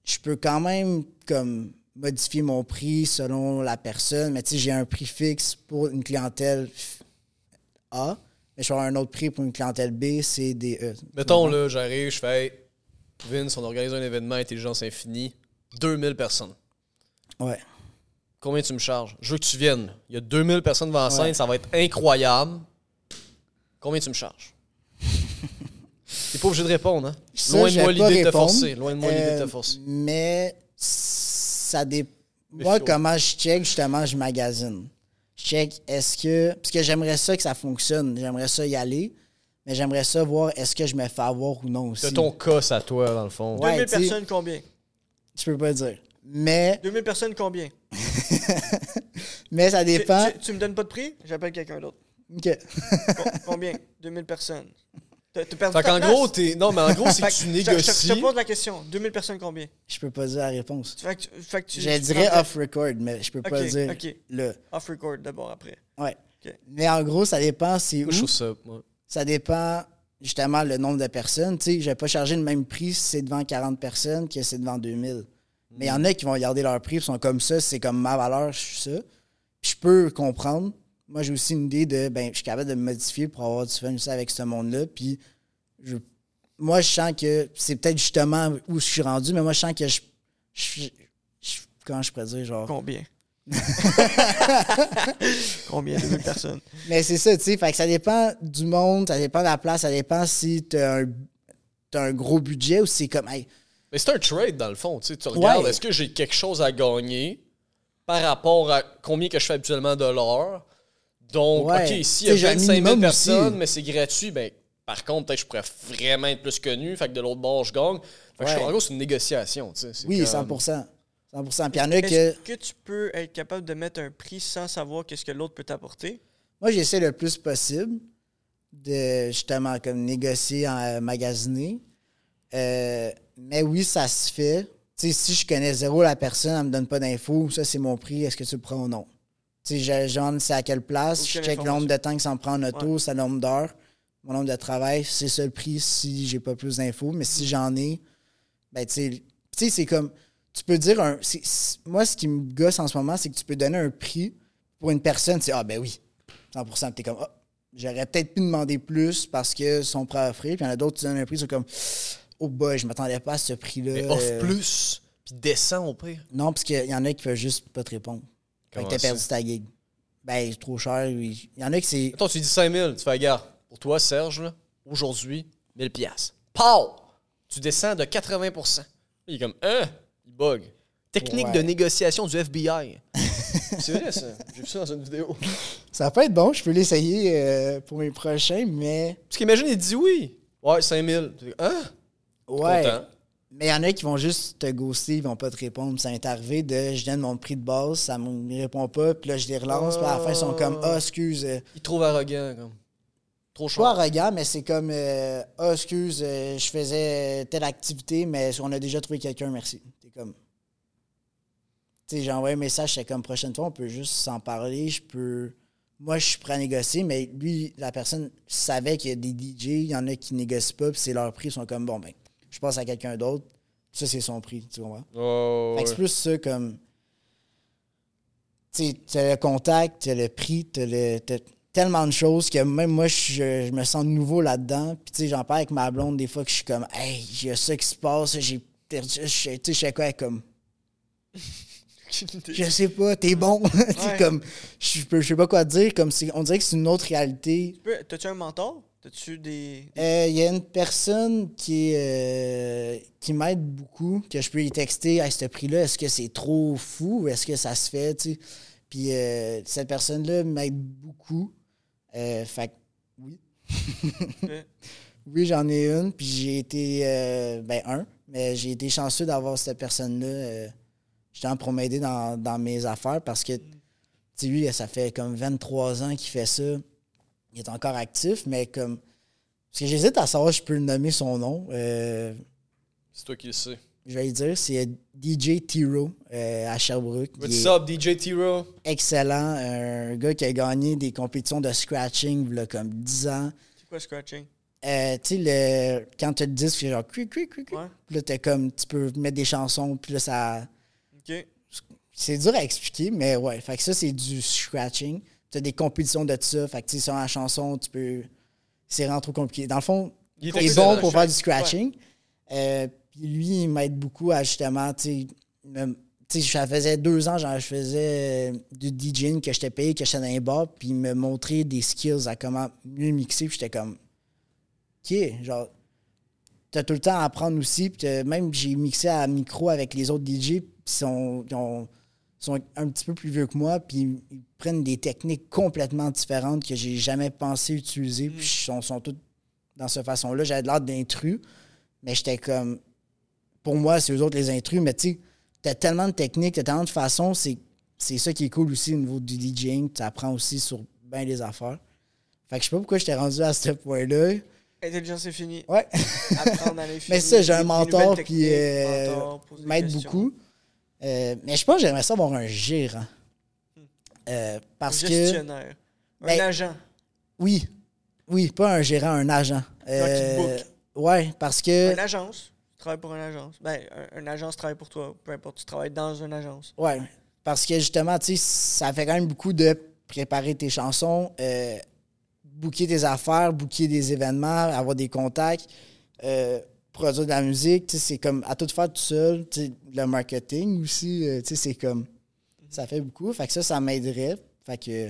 je peux quand même comme modifier mon prix selon la personne, mais tu sais, j'ai un prix fixe pour une clientèle A, mais je vais avoir un autre prix pour une clientèle B, C, D, E. Mettons, là, j'arrive, je fais, Vince, on organise un événement Intelligence Infinie, 2000 personnes. Ouais. Combien tu me charges? Je veux que tu viennes. Il y a 2000 personnes devant la scène, Ouais. ça va être incroyable. Combien tu me charges? T'es pas obligé de répondre, hein? Ça, Loin de moi l'idée de te forcer. Loin de moi l'idée de te Euh, forcer. Mais ça dépend. Moi, comment je check, justement, je magasine. Check, est-ce que. Parce que j'aimerais ça que ça fonctionne. J'aimerais ça y aller. Mais j'aimerais ça voir est-ce que je me fais avoir ou non aussi. C'est ton cas, à toi, dans le fond. Ouais. 2000 tu sais- personnes, combien? Je peux pas dire. Mais, 2000 personnes, combien? mais ça dépend. tu- tu me donnes pas de prix? J'appelle quelqu'un d'autre. Ok. Com- combien? 2000 personnes. T'as t'as perdu Fait ta place. gros, t'es. Non, mais en gros, c'est que tu je te- je te- négocies. pose la question. 2000 personnes, combien? Je peux pas dire la réponse. Fait que, tu- fait que tu, Je tu dirais off-record, mais je peux pas dire ok. là. Off record d'abord après. Ouais. Mais en gros, ça dépend c'est Moi, où. je trouve ça. ouais. Ça dépend justement le nombre de personnes. Tu sais, je vais pas charger le même prix si c'est devant 40 personnes que si c'est devant 2000. Mais il y en a qui vont garder leur prix, ils sont comme ça, c'est comme ma valeur, je suis ça. Puis je peux comprendre. Moi, j'ai aussi une idée de, ben, je suis capable de me modifier pour avoir du fun aussi avec ce monde-là. Puis je- moi, je sens que c'est peut-être justement où je suis rendu, mais moi, je sens que je. je- je- comment je pourrais dire, genre. Combien? combien? 2000 personnes? Mais c'est ça, tu sais. Fait que ça dépend du monde, ça dépend de la place, ça dépend si t'as un, t'as un gros budget ou si c'est comme, hey, Mais c'est un trade, dans le fond. Tu, sais, tu regardes, Ouais. est-ce que j'ai quelque chose à gagner par rapport à combien que je fais habituellement de l'heure? Donc, Ouais. OK, Tu s'il y a sais, j'ai un 25 000 minimum personnes, aussi. mais c'est gratuit, ben, par contre, peut-être que je pourrais vraiment être plus connu. Fait que de l'autre bord, je gagne. Fait que je- Ouais. en gros, c'est une négociation. tu sais, c'est oui, comme- 100%. 100%. Puis il y en a que. Est-ce que tu peux être capable de mettre un prix sans savoir qu'est-ce que l'autre peut t'apporter? Moi, j'essaie le plus possible de justement comme négocier en euh, magasiner. Euh, mais oui, ça se fait. Tu sais, si je connais zéro la personne, elle me donne pas d'infos, ça c'est mon prix, est-ce que tu le prends ou non? Tu sais, je, je demande c'est à quelle place, je check le nombre de temps que ça me prend en auto, Ouais. c'est le nombre d'heures, mon nombre de travail, c'est ça le prix si j'ai pas plus d'infos. Mais si j'en ai, ben tu sais, tu sais, c'est comme, tu peux dire un. moi, ce qui me gosse en ce moment, c'est que tu peux donner un prix pour une personne, c'est ah ben oui, 100%, t'es comme, ah, j'aurais peut-être pu demander plus parce que sont prêts à offrir. Puis il y en a d'autres qui donnent un prix, c'est comme, oh boy, je m'attendais pas à ce prix-là. Offre Euh, plus, puis descends au pire. Non, parce qu'il y en a qui peuvent juste pas te répondre. Fait que Comment t'as perdu ta gig. Ben, c'est trop cher. Il y en a qui c'est. Attends, tu dis 5 000, tu fais, gars, pour toi, Serge, là, aujourd'hui, 1000 piastres. Pow! Tu descends de 80% Il est comme, hein? Il bug. Technique Ouais. de négociation du FBI. c'est vrai, ça. J'ai vu ça dans une vidéo. Ça peut être bon, je peux l'essayer euh, pour mes prochains, mais. Parce qu'imagine, il dit oui. Ouais, 5000. Tu dis, Hein? Ouais. Content. Mais il y en a qui vont juste te ghoster, ils vont pas te répondre. Ça m'est arrivé de je donne mon prix de base, ça me répond pas, puis là je les relance, puis à la fin ils sont comme Ah, excuse. euh, Il te trouve arrogant, comme. Trop suis pas arrogant, mais c'est comme euh, Ah, excuse, euh, je faisais telle activité, mais on a déjà trouvé quelqu'un, merci. T'es comme. Tu sais, j'ai envoyé un message, c'est comme prochaine fois, on peut juste s'en parler, je peux. Moi, je suis prêt à négocier, mais lui, la personne savait qu'il y a des DJ, il y en a qui négocient pas, puis c'est leur prix, ils sont comme bon, ben, je passe à quelqu'un d'autre, ça, c'est son prix, tu comprends? Oh, Fait que c'est ouais. plus ça comme. Tu sais, t'as le contact, t'as le prix, t'as le. t'as tellement de choses que même moi, je, je me sens nouveau là-dedans. Puis tu sais, j'en parle avec ma blonde des fois que je suis comme, hey, il y a ça qui se passe, j'ai perdu. je- Tu sais, je sais quoi, elle est comme. Je sais pas, t'es bon. Tu sais, Ouais. comme. Je peux- je sais pas quoi dire. Comme on dirait que c'est une autre réalité. Tu peux- T'as-tu un mentor? T'as-tu des. des- Euh, Il y a une personne qui, euh, qui m'aide beaucoup, que je peux lui texter à ce prix-là. Est-ce que c'est trop fou? Ou est-ce que ça se fait? tu sais? Puis euh, cette personne-là m'aide beaucoup. Fait que oui. Oui, j'en ai une. Puis j'ai été. ben, un. Mais j'ai été chanceux d'avoir cette personne-là justement pour m'aider dans, dans mes affaires parce que, tu sais, lui, ça fait comme 23 ans qu'il fait ça. Il est encore actif, mais comme. Parce que j'hésite à savoir si je peux nommer son nom. Euh, C'est toi qui le sais. je vais dire, c'est DJ Tiro euh, à Sherbrooke. What's up, DJ T-Row? excellent. Un gars qui a gagné des compétitions de scratching il y a comme 10 ans. C'est quoi scratching? Euh, tu sais, le, quand tu as le disque, c'est genre cui, cui, cui, cui. Ouais. Puis là, t'es comme, tu peux mettre des chansons, puis là, ça. Ok. C'est dur à expliquer, mais ouais. Fait que ça, c'est du scratching. Des compétitions de ça. Fait que, tu sais, sur la chanson, tu peux. C'est vraiment trop compliqué. Dans le fond, Il est bon pour faire du scratching. Euh, puis lui, il m'aide beaucoup à justement, tu sais, ça faisait deux ans, genre, je faisais du DJing que j'étais payé, que j'étais dans les bars, puis il me montrait des skills à comment mieux mixer, puis j'étais comme, OK, genre, t'as tout le temps à apprendre aussi, puis même j'ai mixé à micro avec les autres DJ, puis ils sont, ils ont- sont un petit peu plus vieux que moi, puis ils, prennent des techniques complètement différentes que j'ai jamais pensé utiliser, puis ils sont, sont toutes dans cette façon-là. J'avais l'air d'intrus, mais j'étais comme. Pour moi, c'est eux autres les intrus, mais tu sais, t'as tellement de techniques, t'as tellement de façons, c'est, c'est ça qui est cool aussi au niveau du DJing, tu apprends aussi sur bien des affaires. Fait que je sais pas pourquoi j'étais rendu à ce point-là. Intelligence infinie. Ouais. Apprendre à l'infini. Mais ça, j'ai un mentor techniques, euh, m'aide beaucoup. Euh, mais je pense que j'aimerais ça avoir un gérant. Euh, parce un que. gestionnaire. Un Ben, agent. Oui. Oui, pas un gérant, un agent. Euh, ouais, parce que. Une agence. Tu travailles pour une agence. Ben, un- une agence travaille pour toi. Peu importe, tu travailles dans une agence. Ouais. Parce que justement, tu sais, ça fait quand même beaucoup de préparer tes chansons, euh, booker tes affaires, booker des événements, avoir des contacts, euh, produire de la musique. C'est comme à tout faire tout seul. Le marketing aussi, euh, c'est comme. Ça fait beaucoup. Fait que ça, ça m'aiderait. Fait que.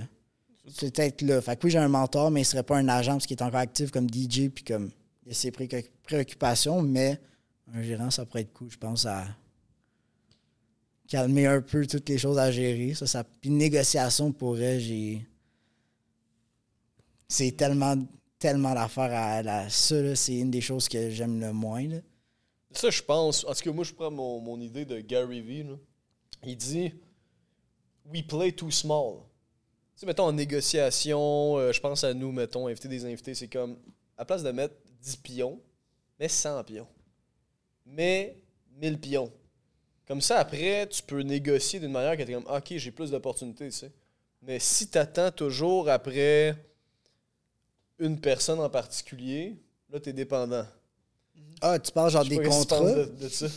C'est peut-être là. Fait que oui, j'ai un mentor, mais il serait pas un agent parce qu'il est encore actif comme DJ puis comme il a ses pré- préoccupations, mais un gérant, ça pourrait être cool, je pense, à calmer un peu toutes les choses à gérer. Ça, ça... Puis une négociation pourrait, j'ai. C'est tellement, tellement d'affaires à la. Ça, c'est une des choses que j'aime le moins. là. Ça, je pense. En tout cas, moi, je prends mon, mon idée de Gary Vee. là. Il dit We play too small. Tu sais, mettons, en négociation, euh, je pense à nous, mettons, inviter des invités, c'est comme, à place de mettre 10 pions, mets 100 pions. Mets 1000 pions. Comme ça, après, tu peux négocier d'une manière que tu es comme, OK, j'ai plus d'opportunités, tu sais. Mais si tu attends toujours après une personne en particulier, là, tu es dépendant. Ah, tu parles genre des contrats? penses de- de ça.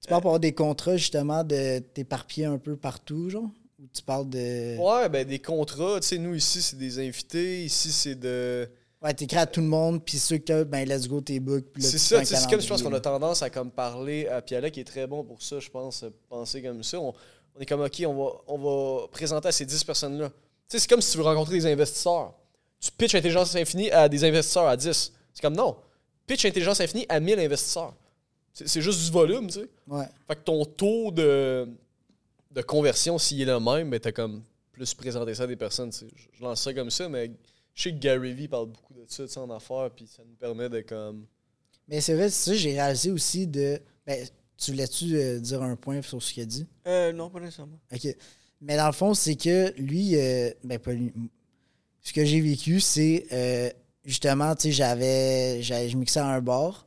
Tu parles pour avoir des contrats, justement, de t'éparpiller un peu partout, genre? Ou tu parles de. Ouais, ben des contrats, tu sais, nous ici, c'est des invités, ici, c'est de. Ouais, t'écris à tout le monde, puis ceux que ben, let's go, tes là, C'est ça, c'est comme je pense qu'on a tendance à comme parler à Pialet qui est très bon pour ça, je pense, euh, penser comme ça. On, on est comme, OK, on va, on va présenter à ces 10 personnes-là. Tu sais, c'est comme si tu veux rencontrer des investisseurs. Tu pitches Intelligence Infinie à des investisseurs à 10. C'est comme non. Pitch Intelligence Infinie à 1000 investisseurs. C'est c'est juste du volume, tu sais. Ouais. Fait que ton taux de, de conversion, s'il est le même, ben t'as comme plus présenté ça à des personnes. tu sais. Je, je lance ça comme ça, mais je sais que Gary Vee parle beaucoup de ça tu sais, en affaires, puis ça nous permet de comme. Mais c'est vrai, c'est ça, j'ai réalisé aussi de. Ben, tu voulais-tu euh, dire un point sur ce qu'il a dit? Euh, non, pas nécessairement. OK. Mais dans le fond, c'est que lui, euh, ben pas lui. Ce que j'ai vécu, c'est euh, justement, tu sais, j'avais, je mixais à un bar.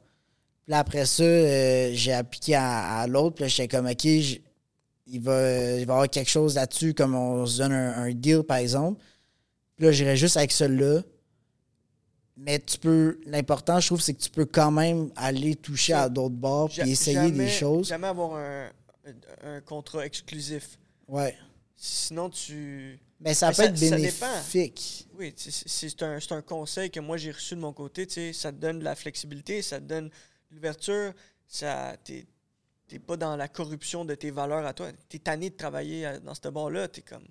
Puis après ça, euh, j'ai appliqué à, à l'autre. Puis j'étais comme, OK, il va, il va y avoir quelque chose là-dessus, comme on se donne un, un deal, par exemple. Puis là, j'irais juste avec celui-là. Mais tu peux, l'important, je trouve, c'est que tu peux quand même aller toucher à d'autres bars puis essayer jamais- des choses. Jamais avoir un, un contrat exclusif. Ouais. Sinon, tu. Mais ça Mais peut ça- être bénéfique. Oui, c'est c'est un, un conseil que moi j'ai reçu de mon côté. Ça te donne de la flexibilité, ça te donne de l'ouverture. Ça, t'es, pas dans la corruption de tes valeurs à toi. T'es tanné de travailler à- dans ce bar-là. T'es comme.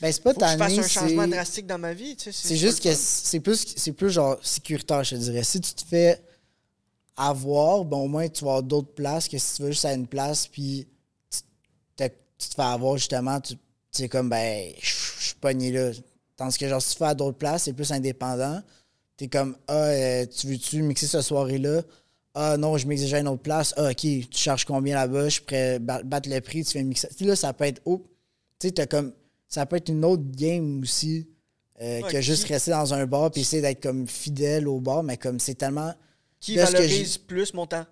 Ben, c'est pas Faut que je fasse tanné, un changement drastique dans ma vie. C'est juste que c'est plus, c'est plus genre sécuritaire, je te dirais. Si tu te fais avoir, ben au moins tu vas avoir d'autres places que si tu veux juste à une place, puis tu, te- tu te fais avoir justement, tu tu sais comme, ben, je suis pogné là. Tandis que genre, si tu fais à d'autres places, c'est plus indépendant. T'es comme, ah, euh, tu veux-tu mixer cette soirée-là? Ah non, je mixe déjà à une autre place. Ah, ok, tu charges combien là-bas? Je suis prêt à ba- battre le prix, tu fais mixer. Tu sais, là, ça peut être, oh, tu sais, t'as comme, ça peut être une autre game aussi. euh, Ouais, que juste qui- rester dans un bar puis essayer d'être comme fidèle au bar, mais comme c'est tellement. Qui Là, ce que valorise plus mon temps?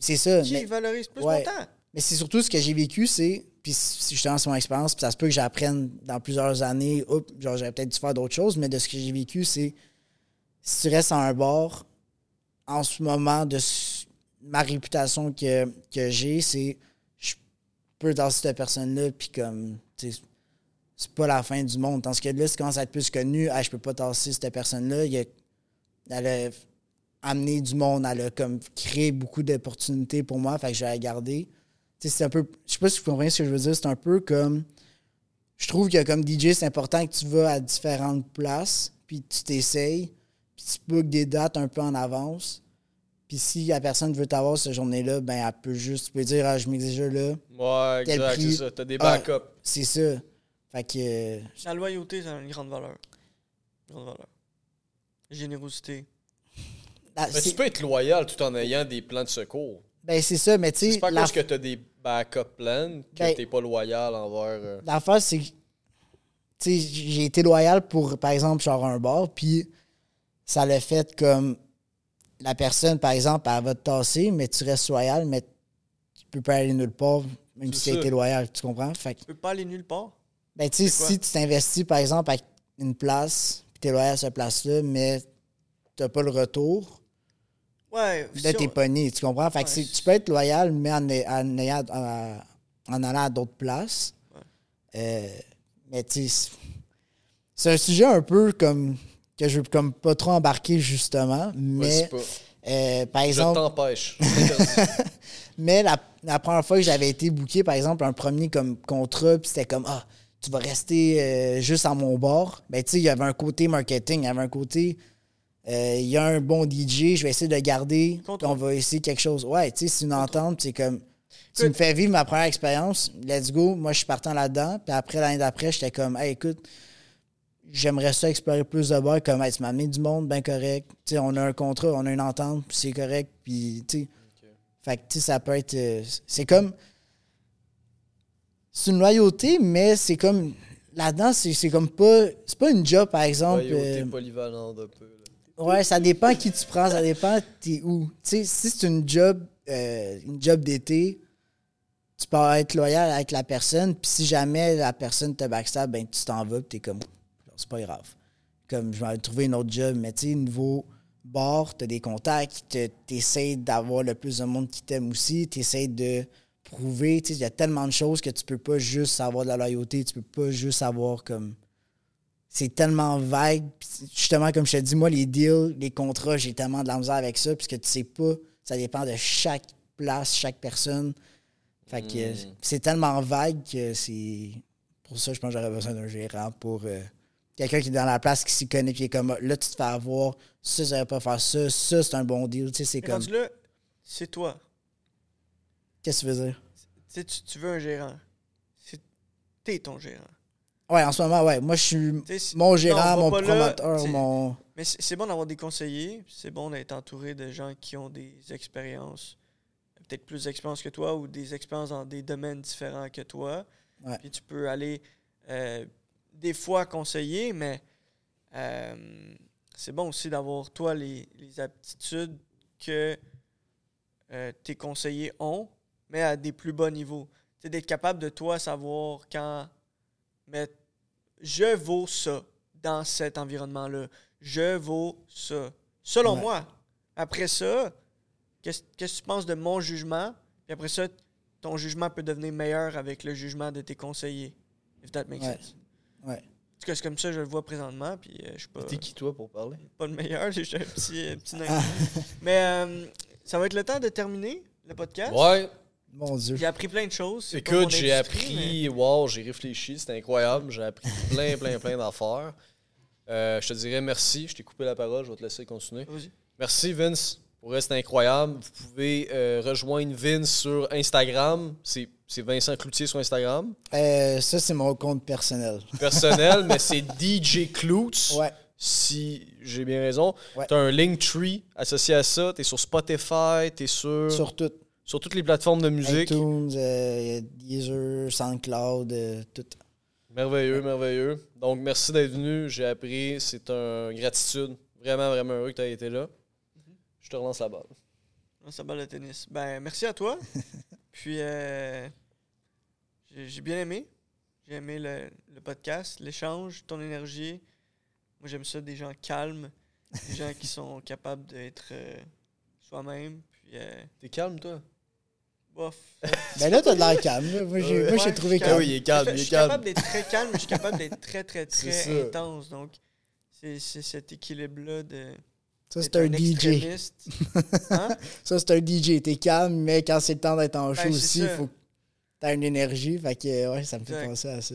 C'est ça. Qui mais- valorise plus ouais. mon temps? mais c'est surtout ce que j'ai vécu, c'est. Puis c'est justement, c'est mon expérience, puis ça se peut que j'apprenne dans plusieurs années. Genre, j'aurais peut-être dû faire d'autres choses, mais de ce que j'ai vécu, c'est. Si tu restes à un bar, en ce moment, de ma réputation que, que j'ai, c'est. Je peux dans cette personne-là, puis comme. C'est pas la fin du monde. Tandis que là, si tu commences à être plus connu, ah, je peux pas tasser cette personne-là. Elle a amené du monde, elle a comme créé beaucoup d'opportunités pour moi, fait que je vais la garder. C'est un peu. Je sais pas si vous comprenez ce que je veux dire. C'est un peu comme. Je trouve que comme DJ, c'est important que tu vas à différentes places, puis tu t'essayes, puis tu bookes des dates un peu en avance. Puis si la personne veut t'avoir cette journée-là, ben elle peut juste. Tu peux dire, ah, je déjà là. Ouais, exact, c'est ça. T'as des Ah, backups. C'est ça. Fait que. euh, La loyauté, c'est une grande valeur. Grande valeur. Générosité. ah, Mais tu peux être loyal tout en ayant des plans de secours. Ben c'est ça, mais tu sais. C'est pas parce que t'as des backup plans que Ben- t'es pas loyal envers. euh, L'affaire, c'est que, tu sais, j'ai été loyal pour, par exemple, genre un bar, puis ça l'a fait comme la personne, par exemple, elle va te tasser, mais tu restes loyal, mais tu peux pas aller nulle part, même si tu as été loyal, tu comprends? Fait que, Tu peux pas aller nulle part? ben, tu sais, si tu t'investis, par exemple, à une place, puis tu es loyal à cette place-là, mais tu pas le retour, Ouais. là, t'es pogné, tu comprends? Fait que Ouais, tu peux être loyal, mais en, en, ayant- en- en allant à d'autres places. Ouais. Euh, mais tu c'est- un sujet un peu comme que je veux comme pas trop embarquer justement, mais pas. euh, par Je exemple, t'empêche. mais la, la première fois que j'avais été booké, par exemple, un premier comme contrat, puis c'était comme ah, tu vas rester euh, juste à mon bord. Ben tu sais, il y avait un côté marketing, il y avait un côté euh, il y a un bon DJ, je vais essayer de le garder, on va essayer quelque chose. Ouais, tu sais, c'est une entente, c'est comme tu me fais vivre ma première expérience, let's go. Moi, je suis partant là-dedans. Puis après, l'année d'après, j'étais comme, hey, écoute, j'aimerais ça explorer plus de bars. Comme, hey, tu m'as amené du monde, bien correct. Tu sais, on a un contrat, on a une entente, puis c'est correct. Puis, tu sais, fait que, tu sais, ça peut être. euh, c'est comme. C'est une loyauté, mais c'est comme. Là-dedans, c'est c'est comme pas. C'est pas une job, par exemple. Loyauté euh, polyvalente un peu. Ouais, ça dépend qui tu prends, ça dépend t'es où. Tu sais, si c'est une job, euh, une job d'été, tu peux être loyal avec la personne, puis si jamais la personne te backstab, ben tu t'en vas, puis t'es comme, c'est pas grave. Comme, je vais trouver une autre job, mais tu sais, niveau bar, t'as des contacts, te- t'essayes d'avoir le plus de monde qui t'aime aussi, t'essayes de prouver, tu sais, il y a tellement de choses que tu peux pas juste avoir de la loyauté, tu peux pas juste avoir comme c'est tellement vague. Puis justement, comme je te dis, moi, les deals, les contrats, j'ai tellement de la misère avec ça, puisque tu sais pas, ça dépend de chaque place, chaque personne. Fait que euh, c'est tellement vague que c'est. Pour ça, je pense que j'aurais besoin d'un gérant pour euh, quelqu'un qui est dans la place, qui s'y connaît, qui est comme là, tu te fais avoir, ça, ça va pas faire ça, ça, c'est un bon deal. Tu sais, c'est comme. là, c'est toi. Qu'est-ce que tu veux dire? Tu tu, veux un gérant. C'est- T'es ton gérant. Ouais, en ce moment, ouais. Moi, je suis mon gérant, mon là, promoteur, mon. Mais c'est c'est bon d'avoir des conseillers, c'est bon d'être entouré de gens qui ont des expériences, peut-être plus d'expérience que toi ou des expériences dans des domaines différents que toi. Ouais. Puis tu peux aller euh, des fois conseiller, mais euh, c'est bon aussi d'avoir toi les, les aptitudes que euh, tes conseillers ont, mais à des plus bas niveaux. C'est d'être capable de toi savoir quand mais je vaux ça dans cet environnement-là. Je vaux ça. Selon Ouais. moi. Après ça, qu'est-ce qu'est-ce que tu penses de mon jugement? Puis après ça, ton jugement peut devenir meilleur avec le jugement de tes conseillers. If that makes Ouais. sense. Ouais. En tout cas, c'est comme ça que je le vois présentement. Puis euh, je suis pas, T'es qui, toi, pour parler? pas le meilleur. J'ai juste un petit, un petit nain. Mais euh, ça va être le temps de terminer le podcast. Ouais. Mon Dieu. J'ai appris plein de choses. Écoute, j'ai appris, wow, j'ai réfléchi, c'était incroyable. J'ai appris plein, plein, plein d'affaires. Euh, je te dirais merci. Je t'ai coupé la parole, je vais te laisser continuer. Merci, Vince. Pour c'est incroyable. Vous pouvez euh, rejoindre Vince sur Instagram. C'est c'est Vincent Cloutier sur Instagram. Euh, ça, c'est mon compte personnel. Personnel, mais c'est DJ Cloots. Ouais. Si j'ai bien raison. Ouais. Tu as un Linktree associé à ça. Tu es sur Spotify, tu es sur, sur, Sur tout. toutes les plateformes de musique. iTunes, euh, Deezer, SoundCloud, euh, tout. Merveilleux, merveilleux. Donc, merci d'être venu. J'ai appris. C'est un gratitude. Vraiment, vraiment heureux que tu aies été là. Je te relance la balle. Ah, Ça balle de tennis. Ben, merci à toi. Puis, euh, j'ai bien aimé. J'ai aimé le, le podcast, l'échange, ton énergie. Moi, j'aime ça, des gens calmes, des gens qui sont capables d'être euh, soi-même. Puis, euh, T'es calme, toi? Bof. Ben là, t'as de l'air calme. là. Moi, j'ai Ouais. trouvé je suis calme. Oui, il est calme, Je il suis calme. capable d'être très calme, mais je suis capable d'être très, très, très intense. Donc, c'est cet équilibre-là de. Ça, c'est un DJ. Hein? Ça, c'est un DJ. T'es calme, mais quand c'est le temps d'être en show Ben, aussi, il faut que t'aies une énergie. Fait que, ouais, ça me fait Exact. penser à ça.